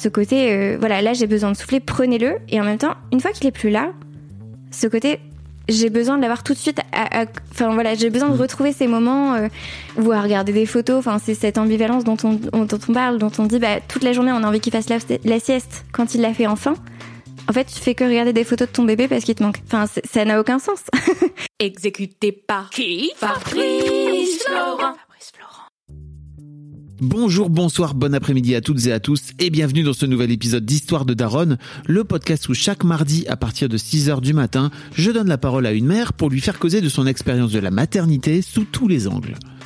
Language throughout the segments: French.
Ce côté, euh, voilà, là j'ai besoin de souffler, prenez-le. Et en même temps, une fois qu'il est plus là, ce côté, j'ai besoin de l'avoir tout de suite. Enfin voilà, j'ai besoin de retrouver ces moments euh, où à regarder des photos. Enfin, c'est cette ambivalence dont on, dont on parle, dont on dit bah, toute la journée on a envie qu'il fasse la, la sieste quand il l'a fait enfin. En fait, tu fais que regarder des photos de ton bébé parce qu'il te manque. Enfin, ça n'a aucun sens. Exécuté par qui? Fabrice Florent. Bonjour, bonsoir, bon après-midi à toutes et à tous et bienvenue dans ce nouvel épisode d'Histoire de Daronne, le podcast où chaque mardi à partir de 6h du matin, je donne la parole à une mère pour lui faire causer de son expérience de la maternité sous tous les angles.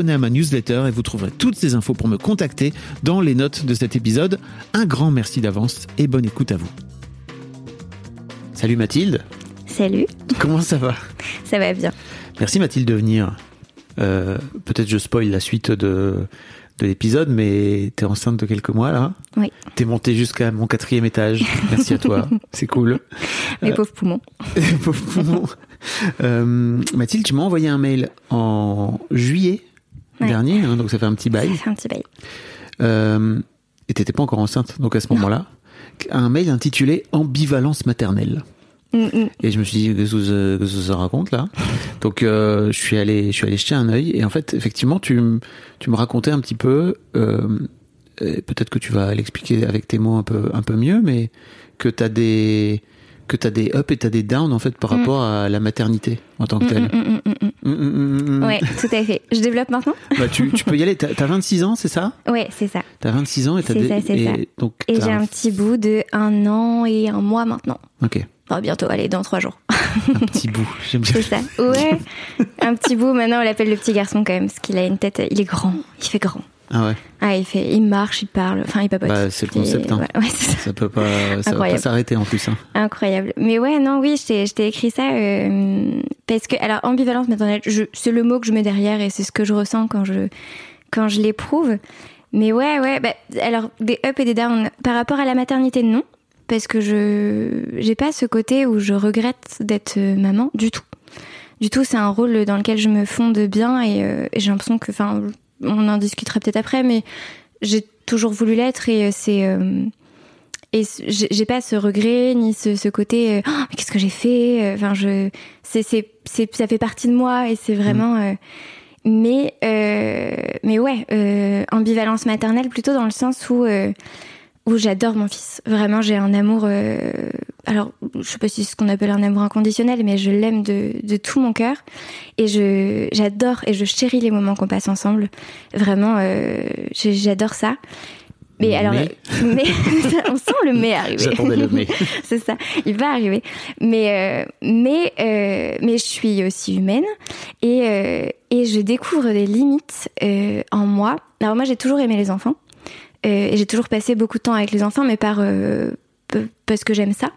À ma newsletter et vous trouverez toutes ces infos pour me contacter dans les notes de cet épisode. Un grand merci d'avance et bonne écoute à vous. Salut Mathilde. Salut. Comment ça va? Ça va bien. Merci Mathilde de venir. Euh, Peut-être je spoil la suite de, de l'épisode, mais t'es enceinte de quelques mois là. Oui. T'es montée jusqu'à mon quatrième étage. Merci à toi. C'est cool. Mes pauvres poumons. Les pauvres poumons. Euh, Mathilde, tu m'as envoyé un mail en juillet Ouais. dernier, hein, donc ça fait un petit bail. Ça fait un petit bail. Euh, et t'étais pas encore enceinte, donc à ce moment-là, un mail intitulé Ambivalence maternelle. Mm, mm. Et je me suis dit, qu'est-ce que ça- qu'est-ce que ça raconte là? Donc euh, je suis allé, je suis allé jeter un œil et en fait, effectivement, tu, m- tu me racontais un petit peu, euh, peut-être que tu vas l'expliquer avec tes mots un peu, un peu mieux, mais que t'as des que t'as des up et t'as des down en fait par Mm. rapport à la maternité en tant que telle. Mm, mm, mm, mm. Ouais, tout à fait. Je développe maintenant? Bah, tu, tu peux y aller. T'as t'as 26 ans, c'est ça? Ouais, c'est ça. T'as 26 ans et t'as C'est des ça, et ça. donc Et j'ai un- petit bout de un an et un mois maintenant. Ok, bientôt, allez, dans trois jours. un petit bout. J'aime bien. C'est ça. Ouais. un petit bout, maintenant, on l'appelle le petit garçon quand même, parce qu'il a une tête, il est grand. Il fait grand. Ah ouais. Ah, il fait, il marche, il parle, enfin, il papote. Bah, c'est le concept, hein. Ouais, ouais, c'est ça. Ça peut pas, ça va pas Incroyable. s'arrêter en plus. Hein. Incroyable. Mais ouais, non, oui, je t'ai, écrit ça euh, parce que, alors, ambivalence maternelle, c'est le mot que je mets derrière et c'est ce que je ressens quand je, quand je l'éprouve. Mais ouais, ouais, bah, alors, des up et des down. Par rapport à la maternité, non. Parce que je, j'ai pas ce côté où je regrette d'être euh, maman du tout. Du tout, c'est un rôle dans lequel je me fonde bien et, euh, et j'ai l'impression que, enfin, on en discutera peut-être après, mais j'ai toujours voulu l'être et euh, c'est, euh, et j'ai pas ce regret ni ce, ce côté euh, Oh, mais qu'est-ce que j'ai fait enfin je c'est c'est c'est ça fait partie de moi et c'est vraiment euh, mais euh, mais ouais ambivalence maternelle plutôt dans le sens où où j'adore mon fils vraiment j'ai un amour euh, alors je sais pas si c'est ce qu'on appelle un amour inconditionnel mais je l'aime de de tout mon cœur et je j'adore et je chéris les moments qu'on passe ensemble vraiment euh, j'adore ça Mais alors, Mais. mais on sent le mais arriver. J'attendais le mais. c'est ça, il va arriver. Mais euh, mais euh, mais je suis aussi humaine et euh, et je découvre des limites euh, en moi. Alors moi j'ai toujours aimé les enfants et j'ai toujours passé beaucoup de temps avec les enfants, mais par euh, parce que j'aime ça.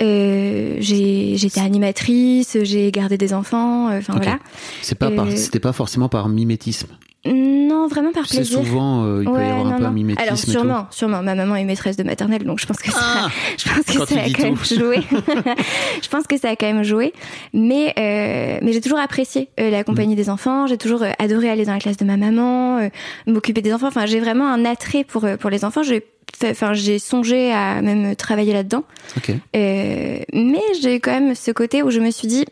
Euh, j'ai j'étais animatrice, j'ai gardé des enfants, euh, enfin voilà. C'est pas par, Euh, c'était pas forcément par mimétisme. Non, vraiment par C'est plaisir. souvent, euh, il peut y avoir un non, peu un non. mimétisme Alors et tout. sûrement, sûrement. Ma maman est maîtresse de maternelle, donc je pense que ça, Ah je pense que Quand ça a quand même joué. je pense que ça a quand même joué. Mais euh, mais j'ai toujours apprécié euh, la Mm. compagnie des enfants. J'ai toujours euh, adoré aller dans la classe de ma maman, euh, m'occuper des enfants. Enfin, j'ai vraiment un attrait pour euh, pour les enfants. J'ai Enfin, j'ai songé à même travailler là-dedans. Euh, mais j'ai quand même ce côté où je me suis dit,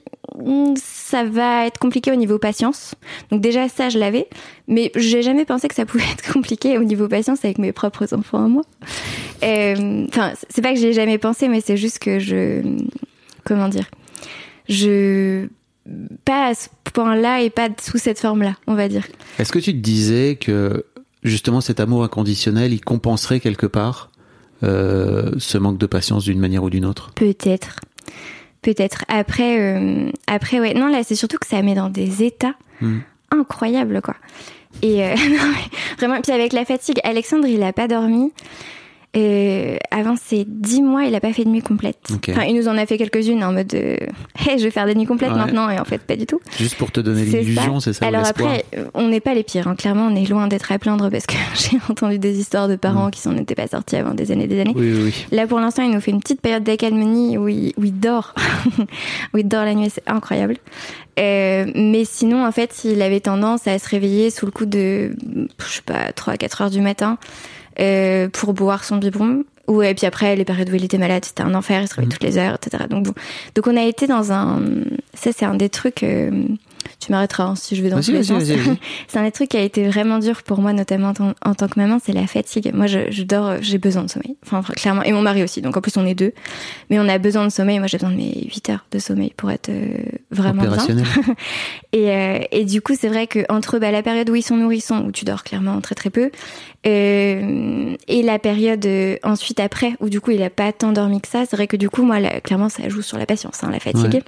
Hmm, ça va être compliqué au niveau patience. Donc déjà ça, je l'avais, mais j'ai jamais pensé que ça pouvait être compliqué au niveau patience avec mes propres enfants à moi. Euh, Enfin, c'est pas que j'ai jamais pensé, mais c'est juste que je, comment dire, je pas à ce point-là et pas sous cette forme-là, on va dire. Est-ce que tu te disais que justement cet amour inconditionnel, il compenserait quelque part euh, ce manque de patience d'une manière ou d'une autre? Peut-être. Peut-être. Après, euh, après, ouais. Non, là, c'est surtout que ça met dans des états Hmm. incroyables, quoi. Et euh, non, mais vraiment, puis avec la fatigue, Alexandre, il a pas dormi. Euh, avant ces dix mois, il a pas fait de nuit complète. Enfin, il nous en a fait quelques-unes en mode, euh, hey, je vais faire des nuits complètes Ouais. maintenant, et en fait, pas du tout. Juste pour te donner l'illusion, c'est ça Alors après, euh, on n'est pas les pires. hein. Clairement, on est loin d'être à plaindre parce que j'ai entendu des histoires de parents Hmm. qui s'en étaient pas sortis avant des années et des années. Oui, oui, oui. Là, pour l'instant, il nous fait une petite période d'accalmie où il, où il dort. où il dort la nuit, c'est incroyable. Euh, mais sinon, en fait, il avait tendance à se réveiller sous le coup de, je sais pas, 3-4 heures du matin euh, pour boire son biberon. Ou, et puis après, les périodes où il était malade, c'était un enfer, il se réveillait Mhm. toutes les heures, etc. Donc, bon. Donc, on a été dans un. Ça, c'est un des trucs. euh, tu m'arrêteras hein, si je vais dans tous les sens. c'est un des trucs qui a été vraiment dur pour moi, notamment en, tant- en tant que maman, c'est la fatigue. Moi, je, je dors, euh, j'ai besoin de sommeil. Enfin, clairement. Et mon mari aussi. Donc, en plus, on est deux. Mais on a besoin de sommeil. Moi, j'ai besoin de mes 8 heures de sommeil pour être euh, vraiment bien. Et, euh, et du coup, c'est vrai que entre bah, la période où ils sont nourrissons, où tu dors clairement très très peu, euh, et la période ensuite après, où du coup il a pas tant dormi que ça, c'est vrai que du coup, moi, là, clairement, ça joue sur la patience, hein, la fatigue. Ouais.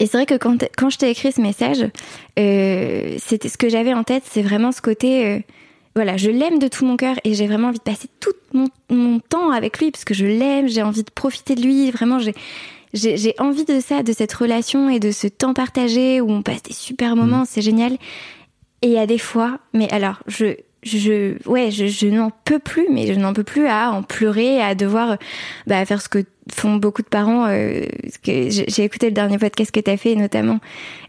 Et c'est vrai que quand, quand je t'ai écrit ce message, euh, c'était ce que j'avais en tête, c'est vraiment ce côté. euh, voilà, je l'aime de tout mon cœur et j'ai vraiment envie de passer tout mon, mon temps avec lui parce que je l'aime, j'ai envie de profiter de lui. Vraiment, j'ai j'ai j'ai envie de ça, de cette relation et de ce temps partagé où on passe des super moments, c'est génial. Et il y a des fois, mais alors, je, je, ouais, je, je n'en peux plus, mais je n'en peux plus à en pleurer, à devoir bah, faire ce que font beaucoup de parents. euh, que j'ai écouté le dernier podcast que tu as fait, notamment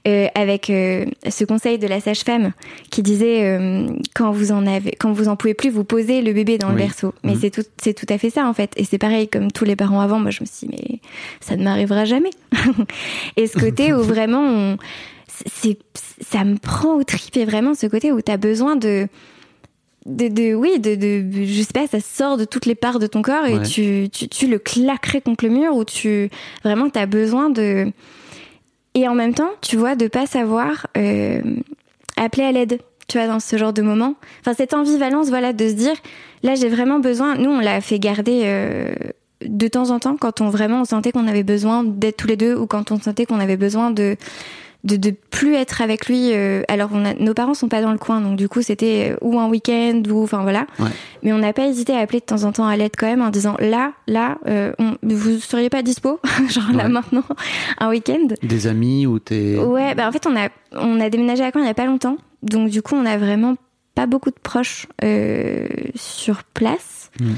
euh, avec euh, ce conseil de la sage-femme qui disait euh, quand vous en avez, quand vous en pouvez plus, vous posez le bébé dans le berceau. Mais Mhm. c'est tout, c'est tout à fait ça en fait. Et c'est pareil comme tous les parents avant. Moi, je me suis dit, mais ça ne m'arrivera jamais. et ce côté où vraiment on c'est ça me prend au trip et vraiment ce côté où tu as besoin de de, de oui de, de je sais pas ça sort de toutes les parts de ton corps et Ouais. tu, tu tu le claquerais contre le mur ou tu vraiment tu as besoin de et en même temps tu vois de pas savoir euh, appeler à l'aide tu vois dans ce genre de moment enfin cette ambivalence voilà de se dire là j'ai vraiment besoin nous on l'a fait garder euh, de temps en temps quand on vraiment on sentait qu'on avait besoin d'être tous les deux ou quand on sentait qu'on avait besoin de de, de plus être avec lui. euh, alors, on a, nos parents sont pas dans le coin, donc du coup, c'était euh, ou un week-end ou enfin voilà. Ouais. Mais on n'a pas hésité à appeler de temps en temps à l'aide quand même en disant là, là, euh, on, vous seriez pas dispo, genre là maintenant, un week-end. Des amis ou t'es. Ouais, bah en fait, on a on a déménagé à Caen il y a pas longtemps, donc du coup, on a vraiment pas beaucoup de proches euh, sur place. Mm.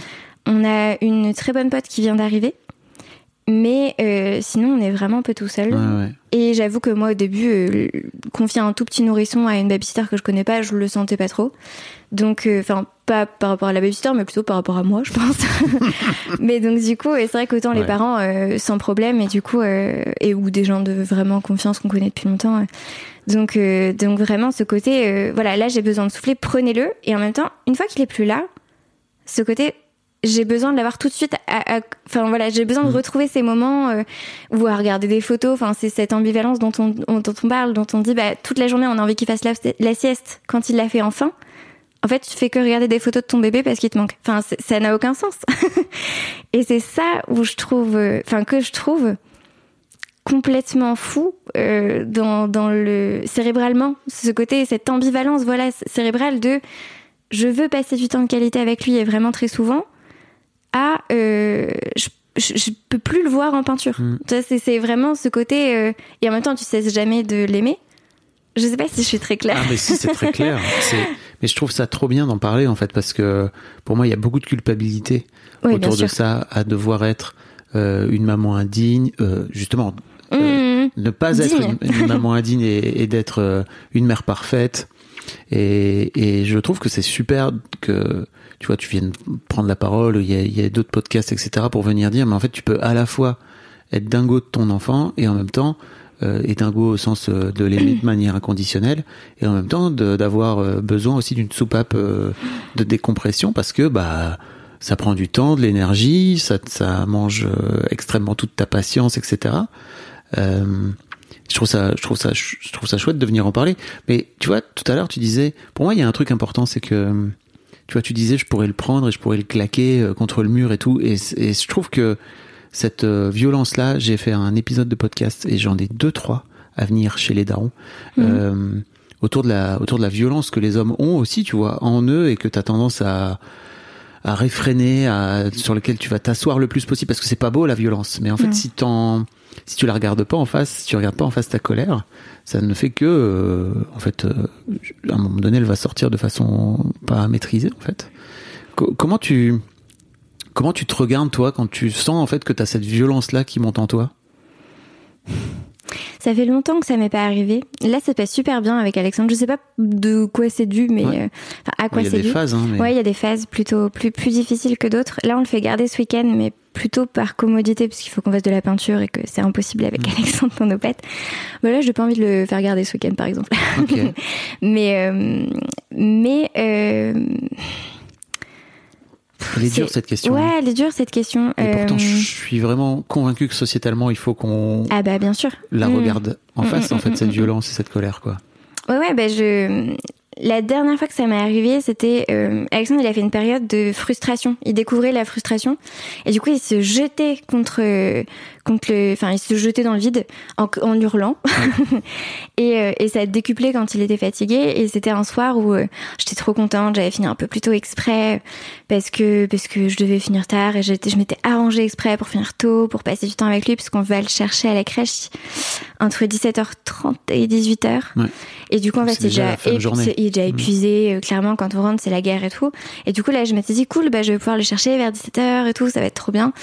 On a une très bonne pote qui vient d'arriver. Mais euh, sinon, on est vraiment un peu tout seul. Ouais, ouais. Et j'avoue que moi, au début, euh, confier un tout petit nourrisson à une babysitter que je connais pas, je le sentais pas trop. Donc, euh, enfin, pas par rapport à la babysitter, mais plutôt par rapport à moi, je pense. mais donc, du coup, c'est vrai qu'autant les parents, euh, sans problème, et du coup, euh, et ou des gens de vraiment confiance qu'on connaît depuis longtemps. donc, euh, donc vraiment, ce côté, euh, voilà, là, j'ai besoin de souffler, prenez-le. Et en même temps, une fois qu'il est plus là, ce côté, j'ai besoin de l'avoir tout de suite. à- à- Enfin voilà, j'ai besoin de retrouver ces moments euh, ou à regarder des photos. Enfin, c'est cette ambivalence dont on, on- dont on parle, dont on dit bah, toute la journée on a envie qu'il fasse la, la sieste. Quand il l'a fait enfin, en fait, tu fais que regarder des photos de ton bébé parce qu'il te manque. Enfin, ça n'a aucun sens. et c'est ça où je trouve, euh, enfin que je trouve complètement fou euh, dans, dans le cérébralement, ce côté, cette ambivalence, voilà, cérébrale de je veux passer du temps de qualité avec lui et vraiment très souvent, à euh, je, je, je peux plus le voir en peinture. Mm. Tu vois, C'est c'est vraiment ce côté euh, et en même temps tu cesses jamais de l'aimer. Je sais pas si je suis très claire. Ah mais si c'est très clair. Mais je trouve ça trop bien d'en parler en fait parce que pour moi il y a beaucoup de culpabilité Oui, autour de ça à devoir être euh, une maman indigne, justement Mmh. ne pas être une, une maman indigne et, et d'être une mère parfaite. Et, et je trouve que c'est super que tu vois tu viennes prendre la parole. Il y a, y a d'autres podcasts etc pour venir dire mais en fait tu peux à la fois être dingo de ton enfant et en même temps euh, et dingo au sens euh, de l'aimer de manière inconditionnelle et en même temps de- d'avoir euh, besoin aussi d'une soupape euh, de décompression parce que bah ça prend du temps, de l'énergie, ça, ça mange extrêmement toute ta patience, etc. Euh, je trouve ça, je trouve ça, je trouve ça chouette de venir en parler. Mais tu vois, tout à l'heure, tu disais, pour moi, il y a un truc important, c'est que, tu vois, tu disais, je pourrais le prendre et je pourrais le claquer euh, contre le mur et tout. Et, et je trouve que cette euh, violence-là, j'ai fait un épisode de podcast et j'en ai deux, trois à venir chez les darons. Euh, autour de la, autour de la violence que les hommes ont aussi, tu vois, en eux et que tu as tendance à, à réfréner, à, sur lequel tu vas t'asseoir le plus possible parce que c'est pas beau la violence. Mais en fait, Mm. si t'en, si tu la regardes pas en face, si tu regardes pas en face ta colère, ça ne fait que, euh, en fait, euh, à un moment donné, elle va sortir de façon pas maîtrisée, en fait. Co- comment tu, comment tu te regardes toi quand tu sens en fait que t'as cette violence là qui monte en toi? Ça fait longtemps que ça m'est pas arrivé. Là, ça passe super bien avec Alexandre. Je sais pas de quoi c'est dû, mais Ouais. euh, à quoi Il y a c'est des dû. phases, hein, mais Ouais, il y a des phases plutôt plus plus difficiles que d'autres. Là, on le fait garder ce week-end, mais plutôt par commodité, parce qu'il faut qu'on fasse de la peinture et que c'est impossible avec Mm. Alexandre pour nos pètes. Bah là, j'ai pas envie de le faire garder ce week-end, par exemple. mais euh, mais euh, Elle est dure cette question. hein. ouais, elle est dure cette question. Et pourtant, Euh, je suis vraiment convaincu que sociétalement, il faut qu'on ah bah bien sûr. la Mm. regarde en Mm, face, mm, en fait, cette violence et cette colère, quoi. Ouais, ouais, ben je. La dernière fois que ça m'est arrivé, c'était euh, Alexandre. Il a fait une période de frustration. Il découvrait la frustration et du coup, il se jetait contre contre le. Enfin, il se jetait dans le vide en, en hurlant. et, euh, et ça a décuplé quand il était fatigué. Et c'était un soir où euh, j'étais trop contente. J'avais fini un peu plus tôt exprès parce que parce que je devais finir tard et j'étais je m'étais arrangée exprès pour finir tôt, pour passer du temps avec lui, parce qu'on va le chercher à la crèche entre 17h30 et 18h. Ouais. Et du coup, en fait, il est déjà déjà, la fin de épu- journée. c'est- il est déjà Mhm. épuisé. euh, clairement, quand on rentre, c'est la guerre et tout. Et du coup, là, je m'étais dit, cool, bah, je vais pouvoir le chercher vers 17h et tout, ça va être trop bien.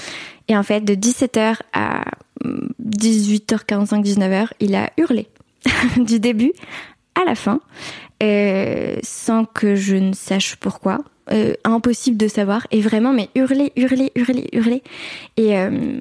Et en fait, de 17h à hum, 18h45, 19h, il a hurlé. du début à la fin, euh, sans que je ne sache pourquoi. Euh, impossible de savoir. Et vraiment, mais hurler, hurler, hurler, hurler. Et euh,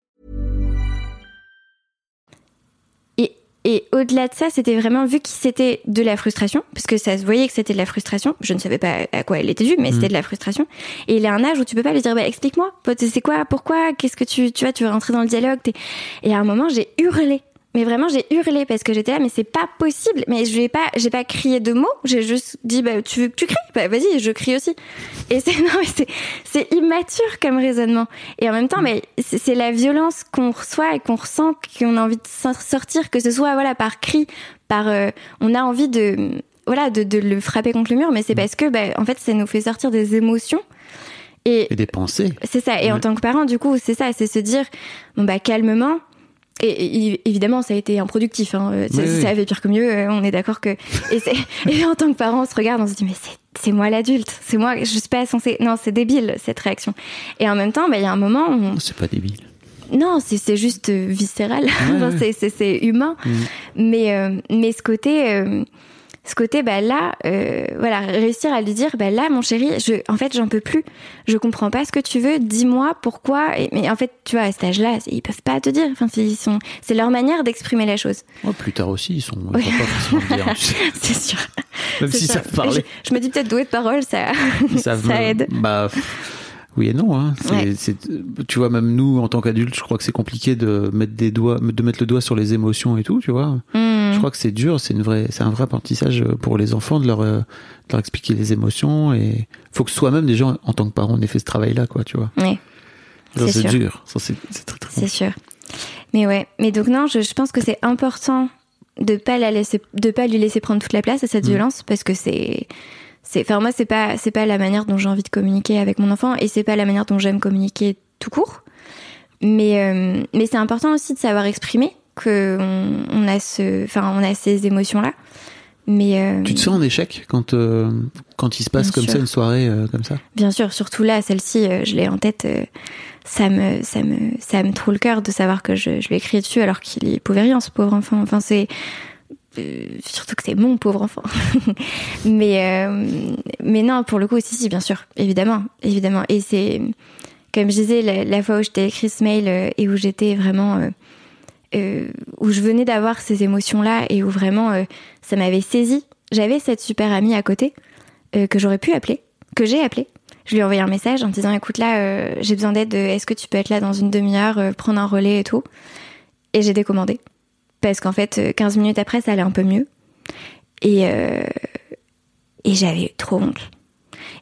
Et, au-delà de ça, c'était vraiment vu que c'était de la frustration, parce que ça se voyait que c'était de la frustration. Je ne savais pas à quoi elle était due, mais c'était de la frustration. Et il a un âge où tu peux pas lui dire, bah, explique-moi, c'est quoi, pourquoi, qu'est-ce que tu, tu vois, tu veux rentrer dans le dialogue. Et à un moment, j'ai hurlé. Mais vraiment, j'ai hurlé parce que j'étais là, mais c'est pas possible. Mais je vais pas, j'ai pas crié de mots. J'ai juste dit, bah, tu veux que tu cries? Bah, vas-y, je crie aussi. Et c'est, non, c'est, c'est immature comme raisonnement. Et en même temps, mais c'est la violence qu'on reçoit et qu'on ressent, qu'on a envie de sortir, que ce soit, voilà, par cri, par, euh, on a envie de, voilà, de, de le frapper contre le mur, mais c'est parce que, bah, en fait, ça nous fait sortir des émotions. Et Et des pensées. c'est ça. Et en tant que parent, du coup, c'est ça, c'est se dire, bon bah calmement, Et, et, évidemment, ça a été improductif. Hein. Ça, Oui, ça avait pire que mieux. euh, On est d'accord que. Et, en tant que parent, on se regarde, on se dit mais c'est moi l'adulte, c'est moi. Je suis pas censée. Non, c'est débile cette réaction. Et en même temps, bah, il y a un moment où on- C'est pas débile. non, c'est juste euh, viscéral. Ouais. c'est- humain. Mais euh, mais ce côté euh, ce côté bah là euh, voilà réussir à lui dire bah là mon chéri je en fait j'en peux plus je comprends pas ce que tu veux dis-moi pourquoi Et- mais en fait tu vois à cet âge-là ils peuvent pas te dire enfin c'est- ils sont c'est leur manière d'exprimer la chose Oh, plus tard aussi, ils sont. Oui. c'est sûr Même s'ils savent parler. je, je me dis peut-être doué de parole ça Ils savent ça aide Bah, oui et non. Hein. C'est- Ouais. c'est- tu vois, même nous, en tant qu'adultes, je crois que c'est compliqué de mettre des doigts, de mettre le doigt sur les émotions et tout. Tu vois. Hmm. Je crois que c'est dur. C'est une vraie, c'est un vrai apprentissage pour les enfants de leur, euh, de leur expliquer les émotions et faut que soi-même déjà en tant que parent on ait fait ce travail-là, quoi. Tu vois. Ça, C'est dur. C'est très très. C'est sûr. Mais ouais. Mais donc non, je, je pense que c'est important de pas la laisser, de pas lui laisser prendre toute la place à cette Mm. violence parce que c'est, c'est, enfin moi c'est pas, c'est pas la manière dont j'ai envie de communiquer avec mon enfant et c'est pas la manière dont j'aime communiquer tout court. Mais euh, mais c'est important aussi de savoir exprimer que on, on a ce, enfin on a ces émotions là. Mais euh, Tu te sens en échec quand euh, quand il se passe comme sûr. ça une soirée euh, comme ça? Bien sûr, surtout là, celle-ci, je l'ai en tête. ça me, ça me, ça me trouve le cœur de savoir que je, je lui ai crié dessus alors qu'il y pouvait rien, ce pauvre enfant. Enfin, c'est surtout que c'est mon pauvre enfant. mais, mais non, pour le coup, si, si, bien sûr, évidemment, évidemment. Et c'est, comme je disais, la, la fois où je t'ai écrit ce mail et où j'étais vraiment, euh, où je venais d'avoir ces émotions-là et où vraiment euh, ça m'avait saisi. J'avais cette super amie à côté euh, que j'aurais pu appeler, que j'ai appelé. Je lui ai envoyé un message en disant écoute là, j'ai besoin d'aide. Est-ce que tu peux être là dans une demi-heure, prendre un relais et tout? Et j'ai décommandé parce qu'en fait, euh, 15 minutes après, ça allait un peu mieux. Et et j'avais trop honte.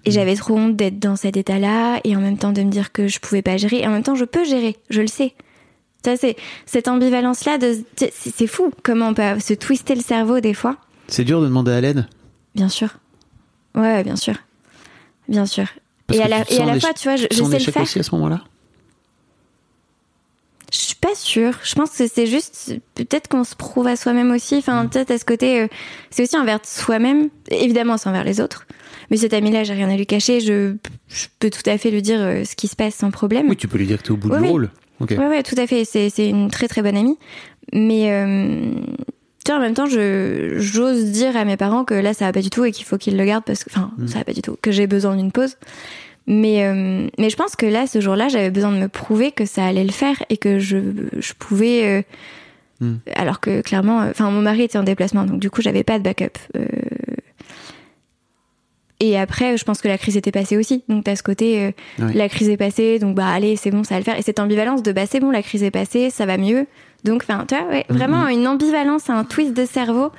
Et j'avais trop honte d'être dans cet état-là et en même temps de me dire que je pouvais pas gérer. Et en même temps, je peux gérer, je le sais. Ça, c'est cette ambivalence-là de, c'est fou comment on peut se twister le cerveau des fois. C'est dur de demander à l'aide? Bien sûr. Ouais, bien sûr. Bien sûr. Parce et à la, tu et à fois, tu vois, je, tu te je sens en sais le échec faire. aussi à ce moment-là? Je suis pas sûre. Je pense que c'est juste peut-être qu'on se prouve à soi-même aussi. Enfin, Mm. peut-être à ce côté, euh, c'est aussi envers soi-même. Évidemment, c'est envers les autres. Mais cet ami-là, j'ai rien à lui cacher. Je, je peux tout à fait lui dire euh, ce qui se passe sans problème. Oui, tu peux lui dire que t'es au bout Oui, du oui. rôle. Ok. Ouais, ouais, tout à fait. C'est, c'est une très très bonne amie. Mais euh, tu vois, en même temps, je, j'ose dire à mes parents que là, ça va pas du tout et qu'il faut qu'ils le gardent parce que, enfin, ça va pas du tout, que j'ai besoin d'une pause. Mais, euh, mais je pense que là, ce jour-là, j'avais besoin de me prouver que ça allait le faire et que je, je pouvais. euh, Hmm. Alors que clairement, euh, enfin, mon mari était en déplacement, donc du coup, j'avais pas de backup. Et après, je pense que la crise était passée aussi. Donc, t'as ce côté, euh, la crise est passée, donc bah allez, c'est bon, ça va le faire. Et cette ambivalence de bah c'est bon, la crise est passée, ça va mieux. Donc, enfin, tu vois, ouais, vraiment une ambivalence, un twist de cerveau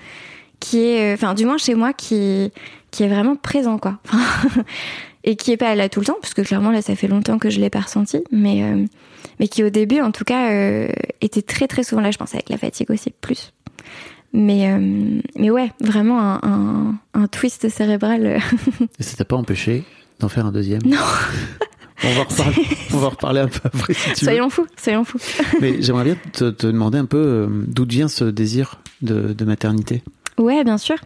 qui est, euh, enfin, du moins chez moi, qui, qui est vraiment présent, quoi. et qui est pas là tout le temps, parce que clairement, là, ça fait longtemps que je l'ai pas ressenti, mais, euh, mais qui au début, en tout cas, euh, était très très souvent là, je pense, avec la fatigue aussi, plus. Mais, euh, mais ouais, vraiment un, un, un twist cérébral. euh, Et ça t'a pas empêché d'en faire un deuxième? Non. on va reparler, on va reparler un peu après si tu soyons fous, soyons fous. Mais j'aimerais bien te, te demander un peu euh, d'où vient ce désir de, de maternité? Ouais, bien sûr.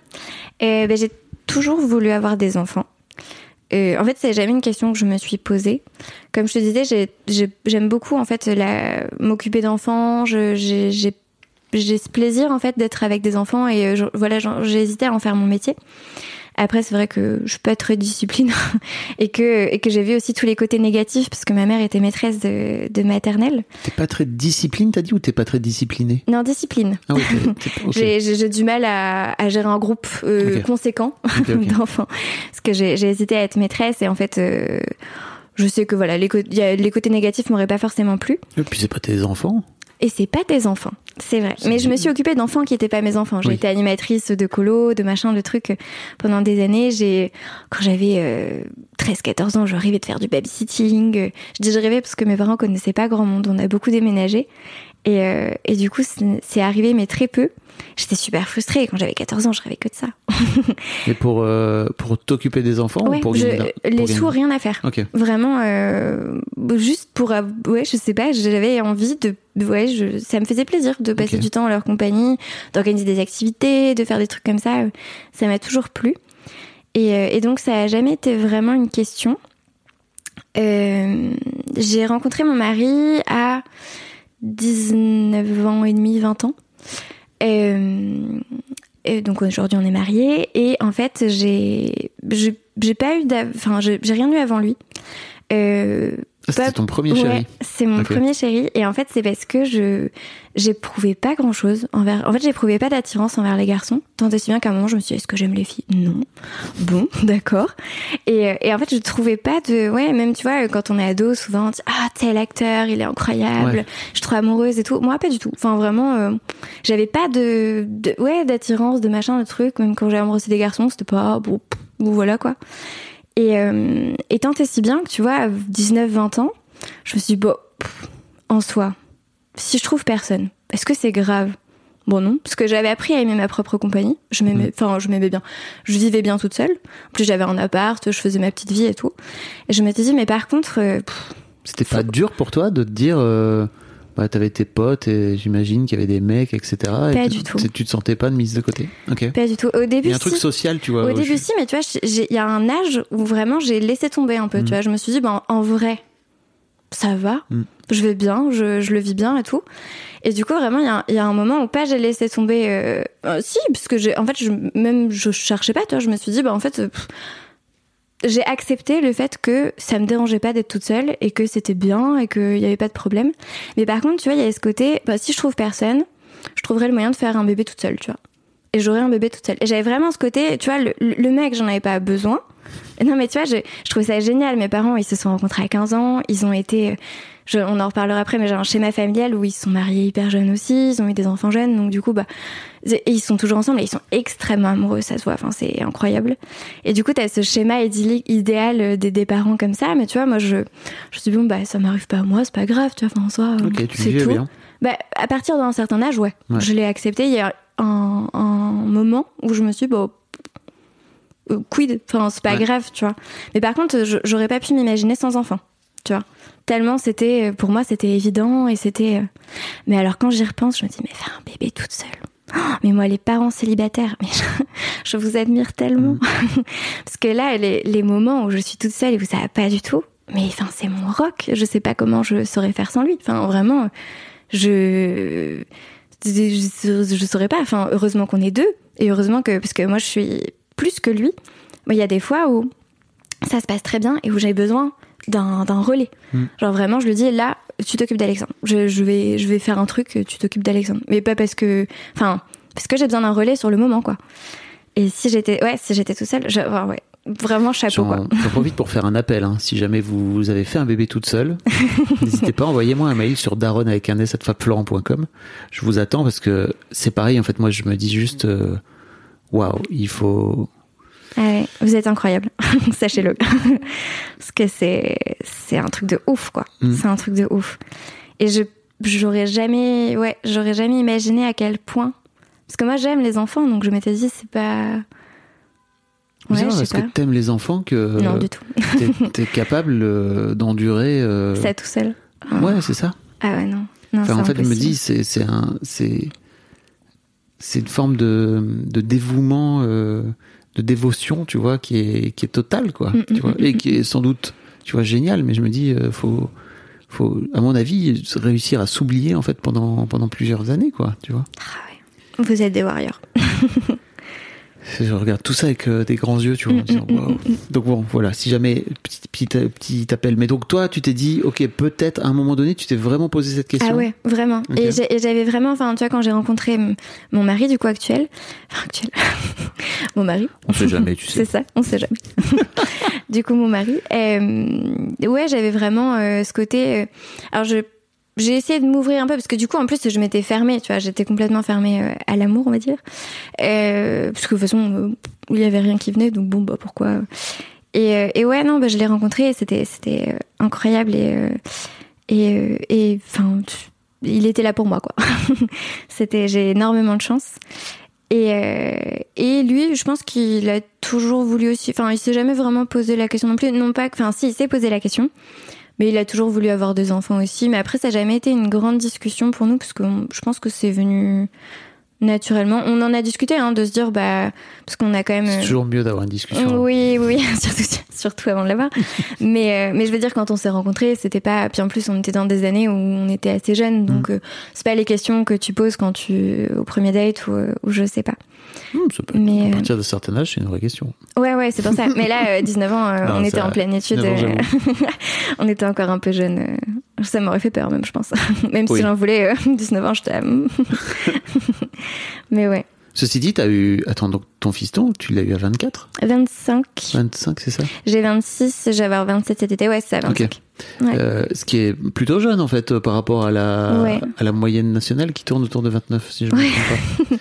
Euh, ben, j'ai toujours voulu avoir des enfants. Euh, en fait, c'est jamais une question que je me suis posée. Comme je te disais, j'ai- j'ai- j'aime beaucoup en fait la- m'occuper d'enfants. Je- J'ai j'ai- ce plaisir en fait d'être avec des enfants et euh, je- voilà, j'ai hésité à en faire mon métier. Après, c'est vrai que je suis pas très discipline et que et que j'ai vu aussi tous les côtés négatifs parce que ma mère était maîtresse de, de maternelle. T'es pas très discipline, t'as dit, ou t'es pas très discipliné Non, discipline. Ah. J'ai du mal à, à gérer un groupe euh, conséquent d'enfants. Parce que j'ai hésité à être maîtresse et en fait, euh, je sais que voilà, les, les côtés négatifs m'auraient pas forcément plu. Et puis c'est pas tes enfants. Et c'est pas tes enfants, c'est vrai. Mais je me suis occupée d'enfants qui étaient pas mes enfants. J'ai Oui. été animatrice de colo, de machin, de trucs euh, pendant des années. J'ai, quand j'avais euh, 13-14 ans, je rêvais de faire du babysitting. Euh, Je dis je rêvais parce que mes parents connaissaient pas grand monde. On a beaucoup déménagé. Et, euh, et du coup, c'est arrivé, mais très peu. J'étais super frustrée. Quand j'avais 14 ans, je rêvais que de ça. Et pour, euh, pour t'occuper des enfants Ouais, ou pour je- gagner de la- pour les gagner- sous, rien à faire. Ok. Vraiment, euh, juste pour, ouais, je sais pas, j'avais envie de, ouais, je, ça me faisait plaisir de passer du temps en leur compagnie, d'organiser des activités, de faire des trucs comme ça. euh, Ça m'a toujours plu. Et, euh, et donc, ça a jamais été vraiment une question. Euh, j'ai rencontré mon mari à 19 ans et demi, 20 ans. Euh, et donc aujourd'hui on est mariés et en fait j'ai j'ai pas eu enfin j'ai rien eu avant lui. Euh, C'était pas- ton premier ouais, chéri. c'est mon premier chéri. Et en fait c'est parce que je j'éprouvais pas grand chose envers en fait j'éprouvais pas d'attirance envers les garçons. Tant et si bien qu'à un moment je me suis dit est-ce que j'aime les filles? Non. Bon d'accord. Et, et en fait je trouvais pas de ouais même tu vois quand on est ado souvent on dit ah tel acteur il est incroyable Ouais. je suis trop amoureuse et tout. Moi pas du tout. Enfin vraiment euh, j'avais pas de, de ouais d'attirance de machin de truc. Même quand j'ai embrassé des garçons c'était pas bon, pff, bon voilà quoi et, euh, et tant et si bien que tu vois, à 19-20 ans, je me suis dit, bon, pff, en soi, si je trouve personne, est-ce que c'est grave? Bon non, parce que j'avais appris à aimer ma propre compagnie. Je m'aimais, enfin je m'aimais bien. Je vivais bien toute seule. En plus j'avais un appart, je faisais ma petite vie et tout. Et je m'étais dit mais par contre, euh, C'était pas dur pour toi de te dire. Euh, bah, t'avais tes potes et j'imagine qu'il y avait des mecs, etc. et Pas tu- du tout. Tu te sentais pas de mise de côté? Ok. pas du tout. Au Il y a un truc social, tu vois. Au début, je- si, mais tu vois, il y a un âge où vraiment j'ai laissé tomber un peu. Mm. Tu vois, je me suis dit, ben, en vrai, ça va, Mm. je vais bien, je, je le vis bien et tout. Et du coup, vraiment, il y y a un moment où pas j'ai laissé tomber. euh, euh, si, parce que j'ai, en fait, je, même je cherchais pas. Tu vois, je me suis dit, bah en fait. pff, j'ai accepté le fait que ça me dérangeait pas d'être toute seule et que c'était bien et qu'il y avait pas de problème. Mais par contre, tu vois, il y avait ce côté, bah, si je trouve personne, je trouverai le moyen de faire un bébé toute seule, tu vois. Et j'aurais un bébé toute seule. Et j'avais vraiment ce côté, tu vois, le, mec, j'en avais pas besoin. Non, mais tu vois, je, je trouvais ça génial. Mes parents, ils se sont rencontrés à 15 ans. Ils ont été, je, on en reparlera après, mais j'ai un schéma familial où ils se sont mariés hyper jeunes aussi. Ils ont eu des enfants jeunes. Donc, du coup, bah, et ils sont toujours ensemble et ils sont extrêmement amoureux, ça se voit. Enfin, c'est incroyable. Et du coup, t'as ce schéma idyllique, idéal des, des parents comme ça. Mais tu vois, moi, je, je me suis dit, bon, bah, ça m'arrive pas à moi, c'est pas grave, tu vois. Enfin, en soi, euh, c'est tout. bien. Bah, à partir d'un certain âge, ouais. Ouais. Je l'ai accepté. Il y a un, un moment où je me suis dit, bon, euh, quid? Enfin, c'est pas Ouais. grave, tu vois. Mais par contre, j'aurais pas pu m'imaginer sans enfant, tu vois. Tellement c'était, pour moi, c'était évident et c'était. euh, Mais alors, quand j'y repense, je me dis, mais faire un bébé toute seule. Oh, mais moi, les parents célibataires, mais je, je vous admire tellement. Parce que là, les, les moments où je suis toute seule et où ça va pas du tout, mais enfin, c'est mon rock. Je sais pas comment je saurais faire sans lui. Enfin, vraiment, je. Je, je saurais pas. Enfin, heureusement qu'on est deux. Et heureusement que. Parce que moi, je suis plus que lui. Il y a des fois où ça se passe très bien et où j'ai besoin d'un relais. Mm. Genre vraiment, je lui dis là, tu t'occupes d'Alexandre. Je, je vais je vais faire un truc, tu t'occupes d'Alexandre. Mais pas parce que, enfin, parce que j'ai besoin d'un relais sur le moment, quoi. Et si j'étais, ouais, si j'étais tout seul, je, ouais, ouais, vraiment chapeau, quoi. J'en profite pour faire un appel. hein. Si jamais vous avez fait un bébé toute seule, n'hésitez pas, envoyez-moi un mail sur daron avec un s fabflorent.com. Je vous attends parce que c'est pareil. En fait, moi, je me dis juste, euh, waouh, il faut. Ah ouais, vous êtes incroyable, sachez-le. Parce que c'est c'est un truc de ouf, quoi. Mm. C'est un truc de ouf. Et je j'aurais jamais, ouais, j'aurais jamais imaginé à quel point. Parce que moi j'aime les enfants, donc je m'étais dit c'est pas. Ouais, Bizarre, pas. que t'aimes les enfants que non du tout. t'es t'es capable euh, d'endurer euh, Ça tout seul. Ouais, c'est ça. Ah ouais non. non Enfin, c'est en fait, je me impossible. dis, c'est c'est un c'est c'est une forme de de dévouement, euh, de dévotion, tu vois, qui est qui est totale, quoi. Mm, tu mm, vois, mm, et qui est sans doute, tu vois, génial. Mais je me dis, euh, faut faut à mon avis réussir à s'oublier en fait pendant pendant plusieurs années, quoi. Tu vois. Ah ouais. Vous êtes des warriors. Je regarde tout ça avec euh, des grands yeux, tu vois, en Mm, disant, waouh. Donc bon, voilà, si jamais, petit, petit, petit appel. Mais donc toi, tu t'es dit, ok, peut-être à un moment donné, tu t'es vraiment posé cette question. Ah ouais, vraiment. Et j'avais vraiment, enfin, tu vois, quand j'ai rencontré mon mari, du coup, actuel, enfin, actuel, mon mari. On sait jamais, tu sais. C'est ça, on sait jamais. du coup, mon mari, euh, ouais, j'avais vraiment euh, ce côté. euh, alors, je, j'ai essayé de m'ouvrir un peu parce que du coup, en plus, je m'étais fermée, tu vois, j'étais complètement fermée euh, à l'amour, on va dire, euh, parce que de toute façon, euh, il y avait rien qui venait, donc bon, bah pourquoi? Et, et ouais, non, bah, je l'ai rencontré, c'était, c'était incroyable et et enfin il était là pour moi, quoi. C'était, j'ai énormément de chance. Et, et lui, je pense qu'il a toujours voulu aussi. Enfin, il s'est jamais vraiment posé la question non plus. Non pas. Enfin, si, il s'est posé la question. Mais il a toujours voulu avoir des enfants aussi. Mais après, ça n'a jamais été une grande discussion pour nous, parce que je pense que c'est venu naturellement. On en a discuté, hein, de se dire, bah, parce qu'on a quand même. C'est euh, toujours mieux d'avoir une discussion. oui, oui, oui, surtout, surtout avant de l'avoir. mais, euh, mais je veux dire, quand on s'est rencontrés, c'était pas. Puis en plus, on était dans des années où on était assez jeunes, donc euh, c'est pas les questions que tu poses quand tu au premier date ou, euh, ou je sais pas. Ça peut- Mais, à euh, partir d'un certain âge, c'est une vraie question. Ouais, ouais, c'est pour ça. Mais là, euh, 19 ans, euh, Non, on était en pleine étude. 19 ans, euh, on était encore un peu jeunes. Euh, Ça m'aurait fait peur, même, je pense. même Oui. si j'en voulais euh, 19 ans, j'étais. à- mais ouais. Ceci dit, t'as eu. Attends, donc ton fiston, tu l'as eu à 24 25. 25, c'est ça? J'ai 26, je vais avoir 27 cet été. Ouais, c'est ça, 25. Ouais. Euh, Ce qui est plutôt jeune, en fait, euh, par rapport à la, Ouais. à la moyenne nationale qui tourne autour de 29, si je me trompe pas.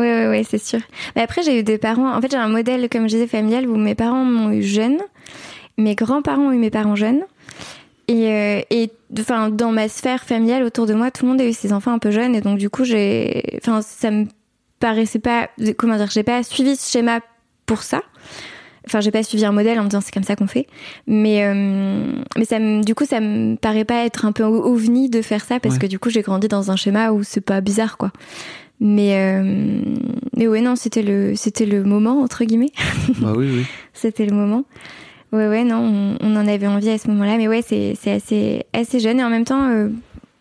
Oui, oui, oui, c'est sûr. Mais après, j'ai eu des parents. En fait, j'ai un modèle, comme je disais, familial où mes parents m'ont eu jeune, mes grands-parents ont eu mes parents jeunes. Et, euh, et enfin, dans ma sphère familiale autour de moi, tout le monde a eu ses enfants un peu jeunes. Et donc, du coup, j'ai. Enfin, ça me paraissait pas. Comment dire J'ai pas suivi ce schéma pour ça. Enfin, j'ai pas suivi un modèle en me disant c'est comme ça qu'on fait. Mais, euh, mais ça me, du coup, ça me paraît pas être un peu ovni de faire ça parce Ouais. que du coup, j'ai grandi dans un schéma où c'est pas bizarre, quoi. Mais, euh, mais ouais, non, c'était le, c'était le moment, entre guillemets. bah oui, oui. C'était le moment. Ouais, ouais, non, on, on en avait envie à ce moment-là. Mais ouais, c'est, c'est assez, assez jeune. Et en même temps, euh,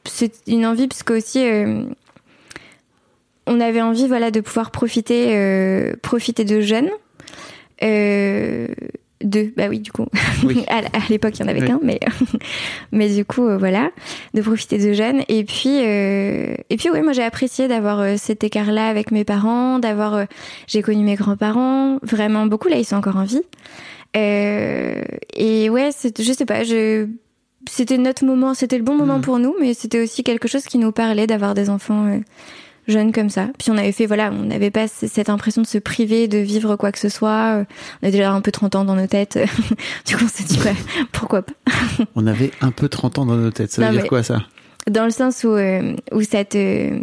c'est une envie, parce que aussi, euh, on avait envie, voilà, de pouvoir profiter, euh, profiter de jeunes. Euh, deux, bah oui, du coup. Oui. à, à l'époque, il y en avait Oui. qu'un, mais, mais du coup, voilà, de profiter de jeunes. Et puis, et puis, ouais, moi, j'ai apprécié d'avoir cet écart-là avec mes parents, d'avoir, j'ai connu mes grands-parents, vraiment beaucoup. Là, ils sont encore en vie. Euh, et ouais, je sais pas, je, c'était notre moment, c'était le bon moment Mhm. pour nous, mais c'était aussi quelque chose qui nous parlait d'avoir des enfants euh, jeunes comme ça. Puis on avait fait, voilà, on n'avait pas cette impression de se priver de vivre quoi que ce soit. Euh, On a déjà un peu 30 ans dans nos têtes. du coup, on s'est dit, ouais, pourquoi pas? On avait un peu 30 ans dans nos têtes. Ça veut dire quoi, ça? Dans le sens où, euh, où ça te.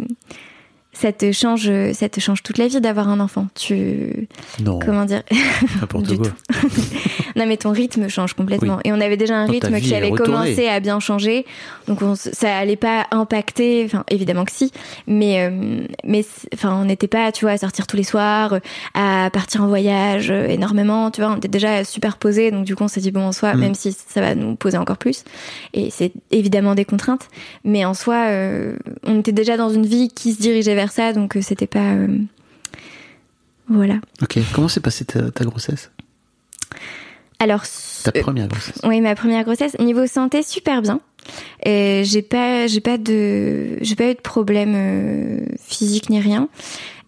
Ça te change, ça te change toute la vie d'avoir un enfant. Tu, Non, comment dire? N'importe quoi. Non, mais ton rythme change complètement. Et on avait déjà un rythme qui avait commencé à bien changer. Donc, on, ça allait pas impacter. Enfin, évidemment que si. Mais, euh, mais, enfin, on n'était pas, tu vois, à sortir tous les soirs, euh, à partir en voyage euh, énormément. Tu vois, on était déjà super posés. Donc, du coup, on s'est dit, bon, en soi, Mm. même si ça va nous poser encore plus. Et c'est évidemment des contraintes. Mais en soi, euh, on était déjà dans une vie qui se dirigeait vers ça. Donc, euh, c'était pas. euh, voilà. Ok, comment s'est passée ta, ta grossesse? Alors, Ta euh, première grossesse Oui, ma première grossesse, niveau santé, super bien. Et j'ai pas, j'ai pas de, j'ai pas eu de problème physique ni rien.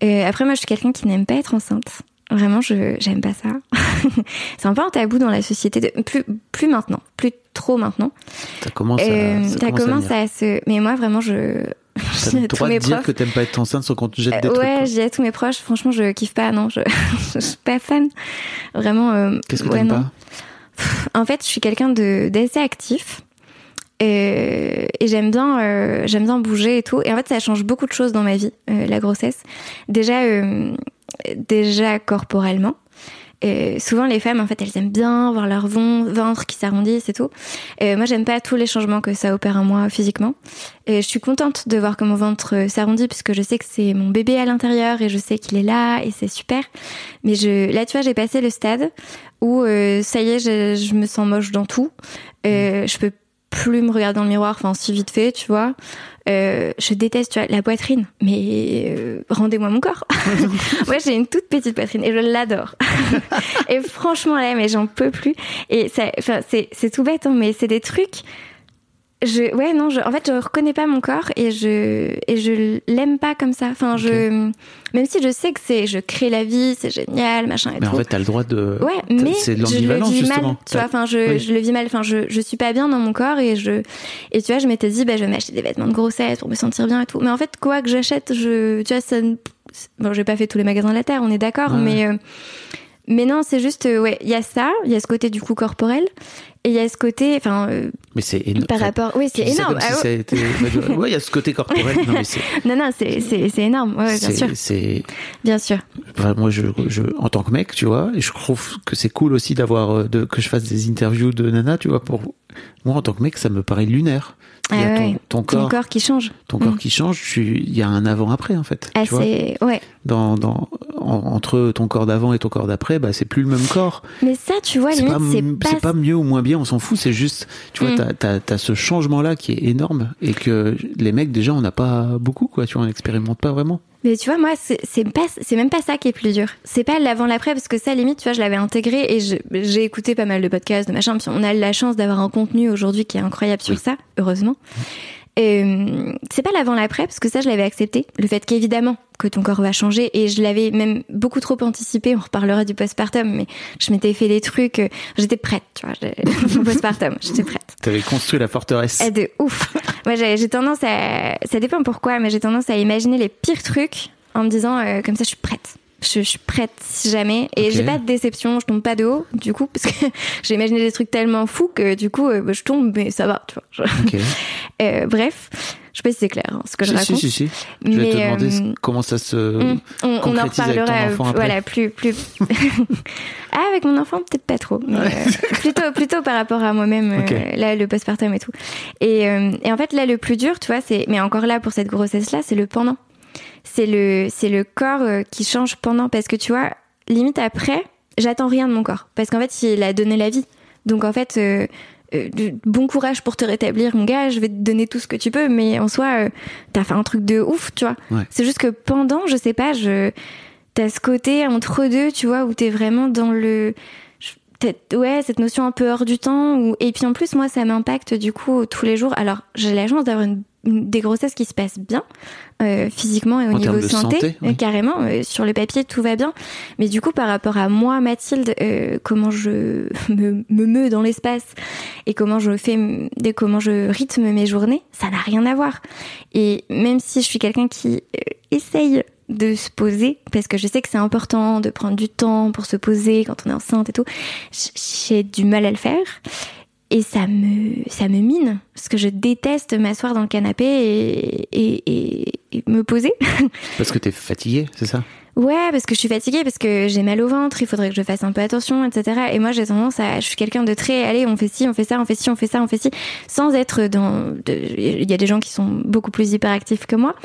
Et après, moi, je suis quelqu'un qui n'aime pas être enceinte. Vraiment, je, j'aime pas ça. c'est un peu un tabou dans la société. De, plus, plus maintenant, plus trop maintenant. Ça commence à. Euh, ça commence à se. Mais moi, vraiment, je. T'as le droit de dire profs. que t'aimes pas être enceinte sans qu'on te jette des Euh, trucs. ouais, quoi. j'ai à tous mes proches. Franchement, je kiffe pas. Non, je, je suis pas fan. Vraiment. euh, Qu'est-ce que ouais, t'aimes pas? En fait, je suis quelqu'un de d'assez actif. Euh, et j'aime bien, euh, j'aime bien bouger et tout. Et en fait, ça change beaucoup de choses dans ma vie, euh, la grossesse. Déjà, euh, déjà corporellement. Euh, souvent, les femmes, en fait, elles aiment bien voir leur ventre qui s'arrondit, c'est tout. Euh, moi, j'aime pas tous les changements que ça opère en moi physiquement. Et je suis contente de voir que mon ventre euh, s'arrondit puisque je sais que c'est mon bébé à l'intérieur et je sais qu'il est là et c'est super. Mais je, là, tu vois, j'ai passé le stade où euh, ça y est, je, je me sens moche dans tout. Euh, je peux plus me regarder dans le miroir, enfin si vite fait, tu vois. Euh, je déteste, tu vois, la poitrine. Mais euh, rendez-moi mon corps. Moi, j'ai une toute petite poitrine et je l'adore. et franchement, là, mais j'en peux plus. Et enfin, c'est, c'est tout bête, hein, mais c'est des trucs. Je, ouais, non, je, en fait, je reconnais pas mon corps et je, et je l'aime pas comme ça. Enfin, je, même si je sais que c'est, je crée la vie, c'est génial, machin et Mais en fait, t'as le droit de. Ouais, mais c'est de je le vis justement. mal. Tu vois, enfin, je, Oui. je le vis mal. Enfin, je, je suis pas bien dans mon corps et je, et tu vois, je m'étais dit, bah, je vais m'acheter des vêtements de grossesse pour me sentir bien et tout. Mais en fait, quoi que j'achète, je, tu vois, ça, bon, j'ai pas fait tous les magasins de la terre, on est d'accord, Ouais. mais, euh, Mais non, c'est juste, euh, ouais, il y a ça, il y a ce côté du coup corporel, et il y a ce côté, enfin, euh, Mais c'est énorme. par rapport, oui, c'est énorme. si Ah Ouais, il y a ce côté corporel. Non, mais c'est, Non, non, c'est c'est- c'est énorme, ouais, bien sûr, c'est, bien sûr. Enfin, moi, je, je, en tant que mec, tu vois, et je trouve que c'est cool aussi d'avoir, euh, de, que je fasse des interviews de nana, tu vois, pour, moi, en tant que mec, ça me paraît lunaire. Il y a Ah ton, ouais, ton Ton corps, corps qui change. ton corps Mm. qui change, tu, il y a un avant-après, en fait. Ah, tu vois, ouais. dans, dans, en- entre ton corps d'avant et ton corps d'après, bah, c'est plus le même corps. Mais ça, tu vois, c'est pas, pas, pas mieux ou moins bien, on s'en fout, c'est juste, tu vois, Mm. t'as, t'as ce changement-là qui est énorme et que les mecs, déjà, on n'a pas beaucoup, quoi, tu vois, on n'expérimente pas vraiment. Mais tu vois, moi, c'est c'est pas, c'est même pas ça qui est plus dur. C'est pas l'avant l'après parce que ça, limite, tu vois, je l'avais intégré et j'ai écouté pas mal de podcasts, de machin. On a la chance d'avoir un contenu aujourd'hui qui est incroyable sur ça, heureusement. Euh, c'est pas l'avant l'après parce que ça, je l'avais accepté. Le fait qu'évidemment que ton corps va changer et je l'avais même beaucoup trop anticipé. On reparlera du postpartum, mais je m'étais fait des trucs. euh, J'étais prête, tu vois. Mon postpartum, j'étais prête. T'avais construit la forteresse. Ah, de ouf. Moi, j'ai j'ai tendance à. Ça dépend pourquoi, mais j'ai tendance à imaginer les pires trucs en me disant, euh, comme ça, je suis prête. Je, suis prête si jamais. Et j'ai pas de déception, je tombe pas de haut, du coup, parce que j'ai imaginé des trucs tellement fous que, du coup, euh, je tombe, mais ça va, tu vois. Euh, bref, je sais pas si c'est clair hein, ce que je raconte. si, si, si. Je vais Mais, te demander euh, comment ça se. On, on en concrétise avec ton reparlera. enfant après. Voilà, plus, plus. ah, avec mon enfant, peut-être pas trop. Mais, euh, plutôt, plutôt par rapport à moi-même, là, le postpartum et tout. Et, et en fait, là, le plus dur, tu vois, c'est, mais encore là, pour cette grossesse-là, c'est le pendant. C'est le, c'est le corps euh, qui change pendant, parce que tu vois, limite après, j'attends rien de mon corps, parce qu'en fait, il a donné la vie. Donc en fait. euh, euh, bon courage pour te rétablir, mon gars. Je vais te donner tout ce que tu peux, mais en soi, euh, t'as fait un truc de ouf, tu vois. Ouais. C'est juste que pendant, je sais pas, je t'as ce côté entre deux, tu vois, où t'es vraiment dans le ouais cette notion un peu hors du temps. Où... Et puis en plus, moi, ça m'impacte du coup tous les jours. Alors, j'ai la chance d'avoir une- des grossesses qui se passent bien euh, physiquement et au En niveau santé, santé, oui. euh, carrément. euh, sur le papier, tout va bien. Mais du coup, par rapport à moi, Mathilde, euh, comment je me, me meus dans l'espace et comment je fais, et comment je rythme mes journées, ça n'a rien à voir. Et même si je suis quelqu'un qui euh, essaye de se poser, parce que je sais que c'est important de prendre du temps pour se poser quand on est enceinte et tout, j'ai du mal à le faire. Et ça me, mine, parce que je déteste m'asseoir dans le canapé et, me poser. Parce que t'es fatigué, c'est ça? Ouais, parce que je suis fatiguée, parce que j'ai mal au ventre, il faudrait que je fasse un peu attention, etc. Et moi, j'ai tendance à, je suis quelqu'un de très, allez, on fait ci, on fait ça, on fait ci, on fait ça, on fait ci, sans être dans, il y a des gens qui sont beaucoup plus hyperactifs que moi,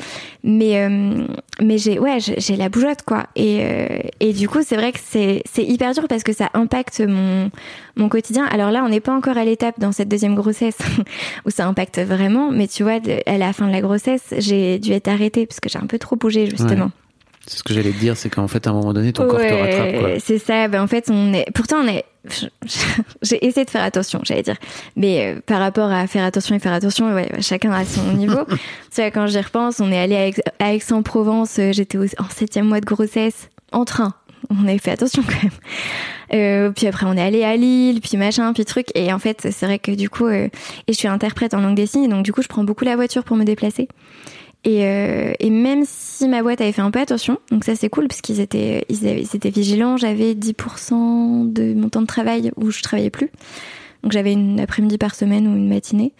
mais, euh, mais j'ai, ouais, j'ai la bougeotte, quoi. Et, euh, et du coup, c'est vrai que c'est, c'est hyper dur parce que ça impacte mon, mon quotidien. Alors là, on n'est pas encore à l'étape dans cette deuxième grossesse où ça impacte vraiment, mais tu vois, à la fin de la grossesse, j'ai dû être arrêtée parce que j'ai un peu trop bougé, justement. C'est ce que j'allais te dire, c'est qu'en fait, à un moment donné, ton corps te rattrape. C'est ça. Ben, en fait, on est. Pourtant, on est. J'ai essayé de faire attention, j'allais dire. Mais euh, par rapport à faire attention et faire attention, ouais, chacun à son niveau. tu vois, quand j'y repense, on est allé à, Aix- à Aix-en-Provence. euh, J'étais en septième mois de grossesse en train. On avait fait attention quand même. Euh, puis après, on est allé à Lille, puis machin, puis truc. Et en fait, c'est vrai que du coup, euh, et je suis interprète en langue des signes, donc du coup, je prends beaucoup la voiture pour me déplacer. Et, euh, et même si ma boîte avait fait un peu attention, donc ça c'est cool parce qu'ils étaient, ils, avaient- ils étaient vigilants, j'avais 10% de mon temps de travail où je travaillais plus. Donc j'avais une après-midi par semaine ou une matinée.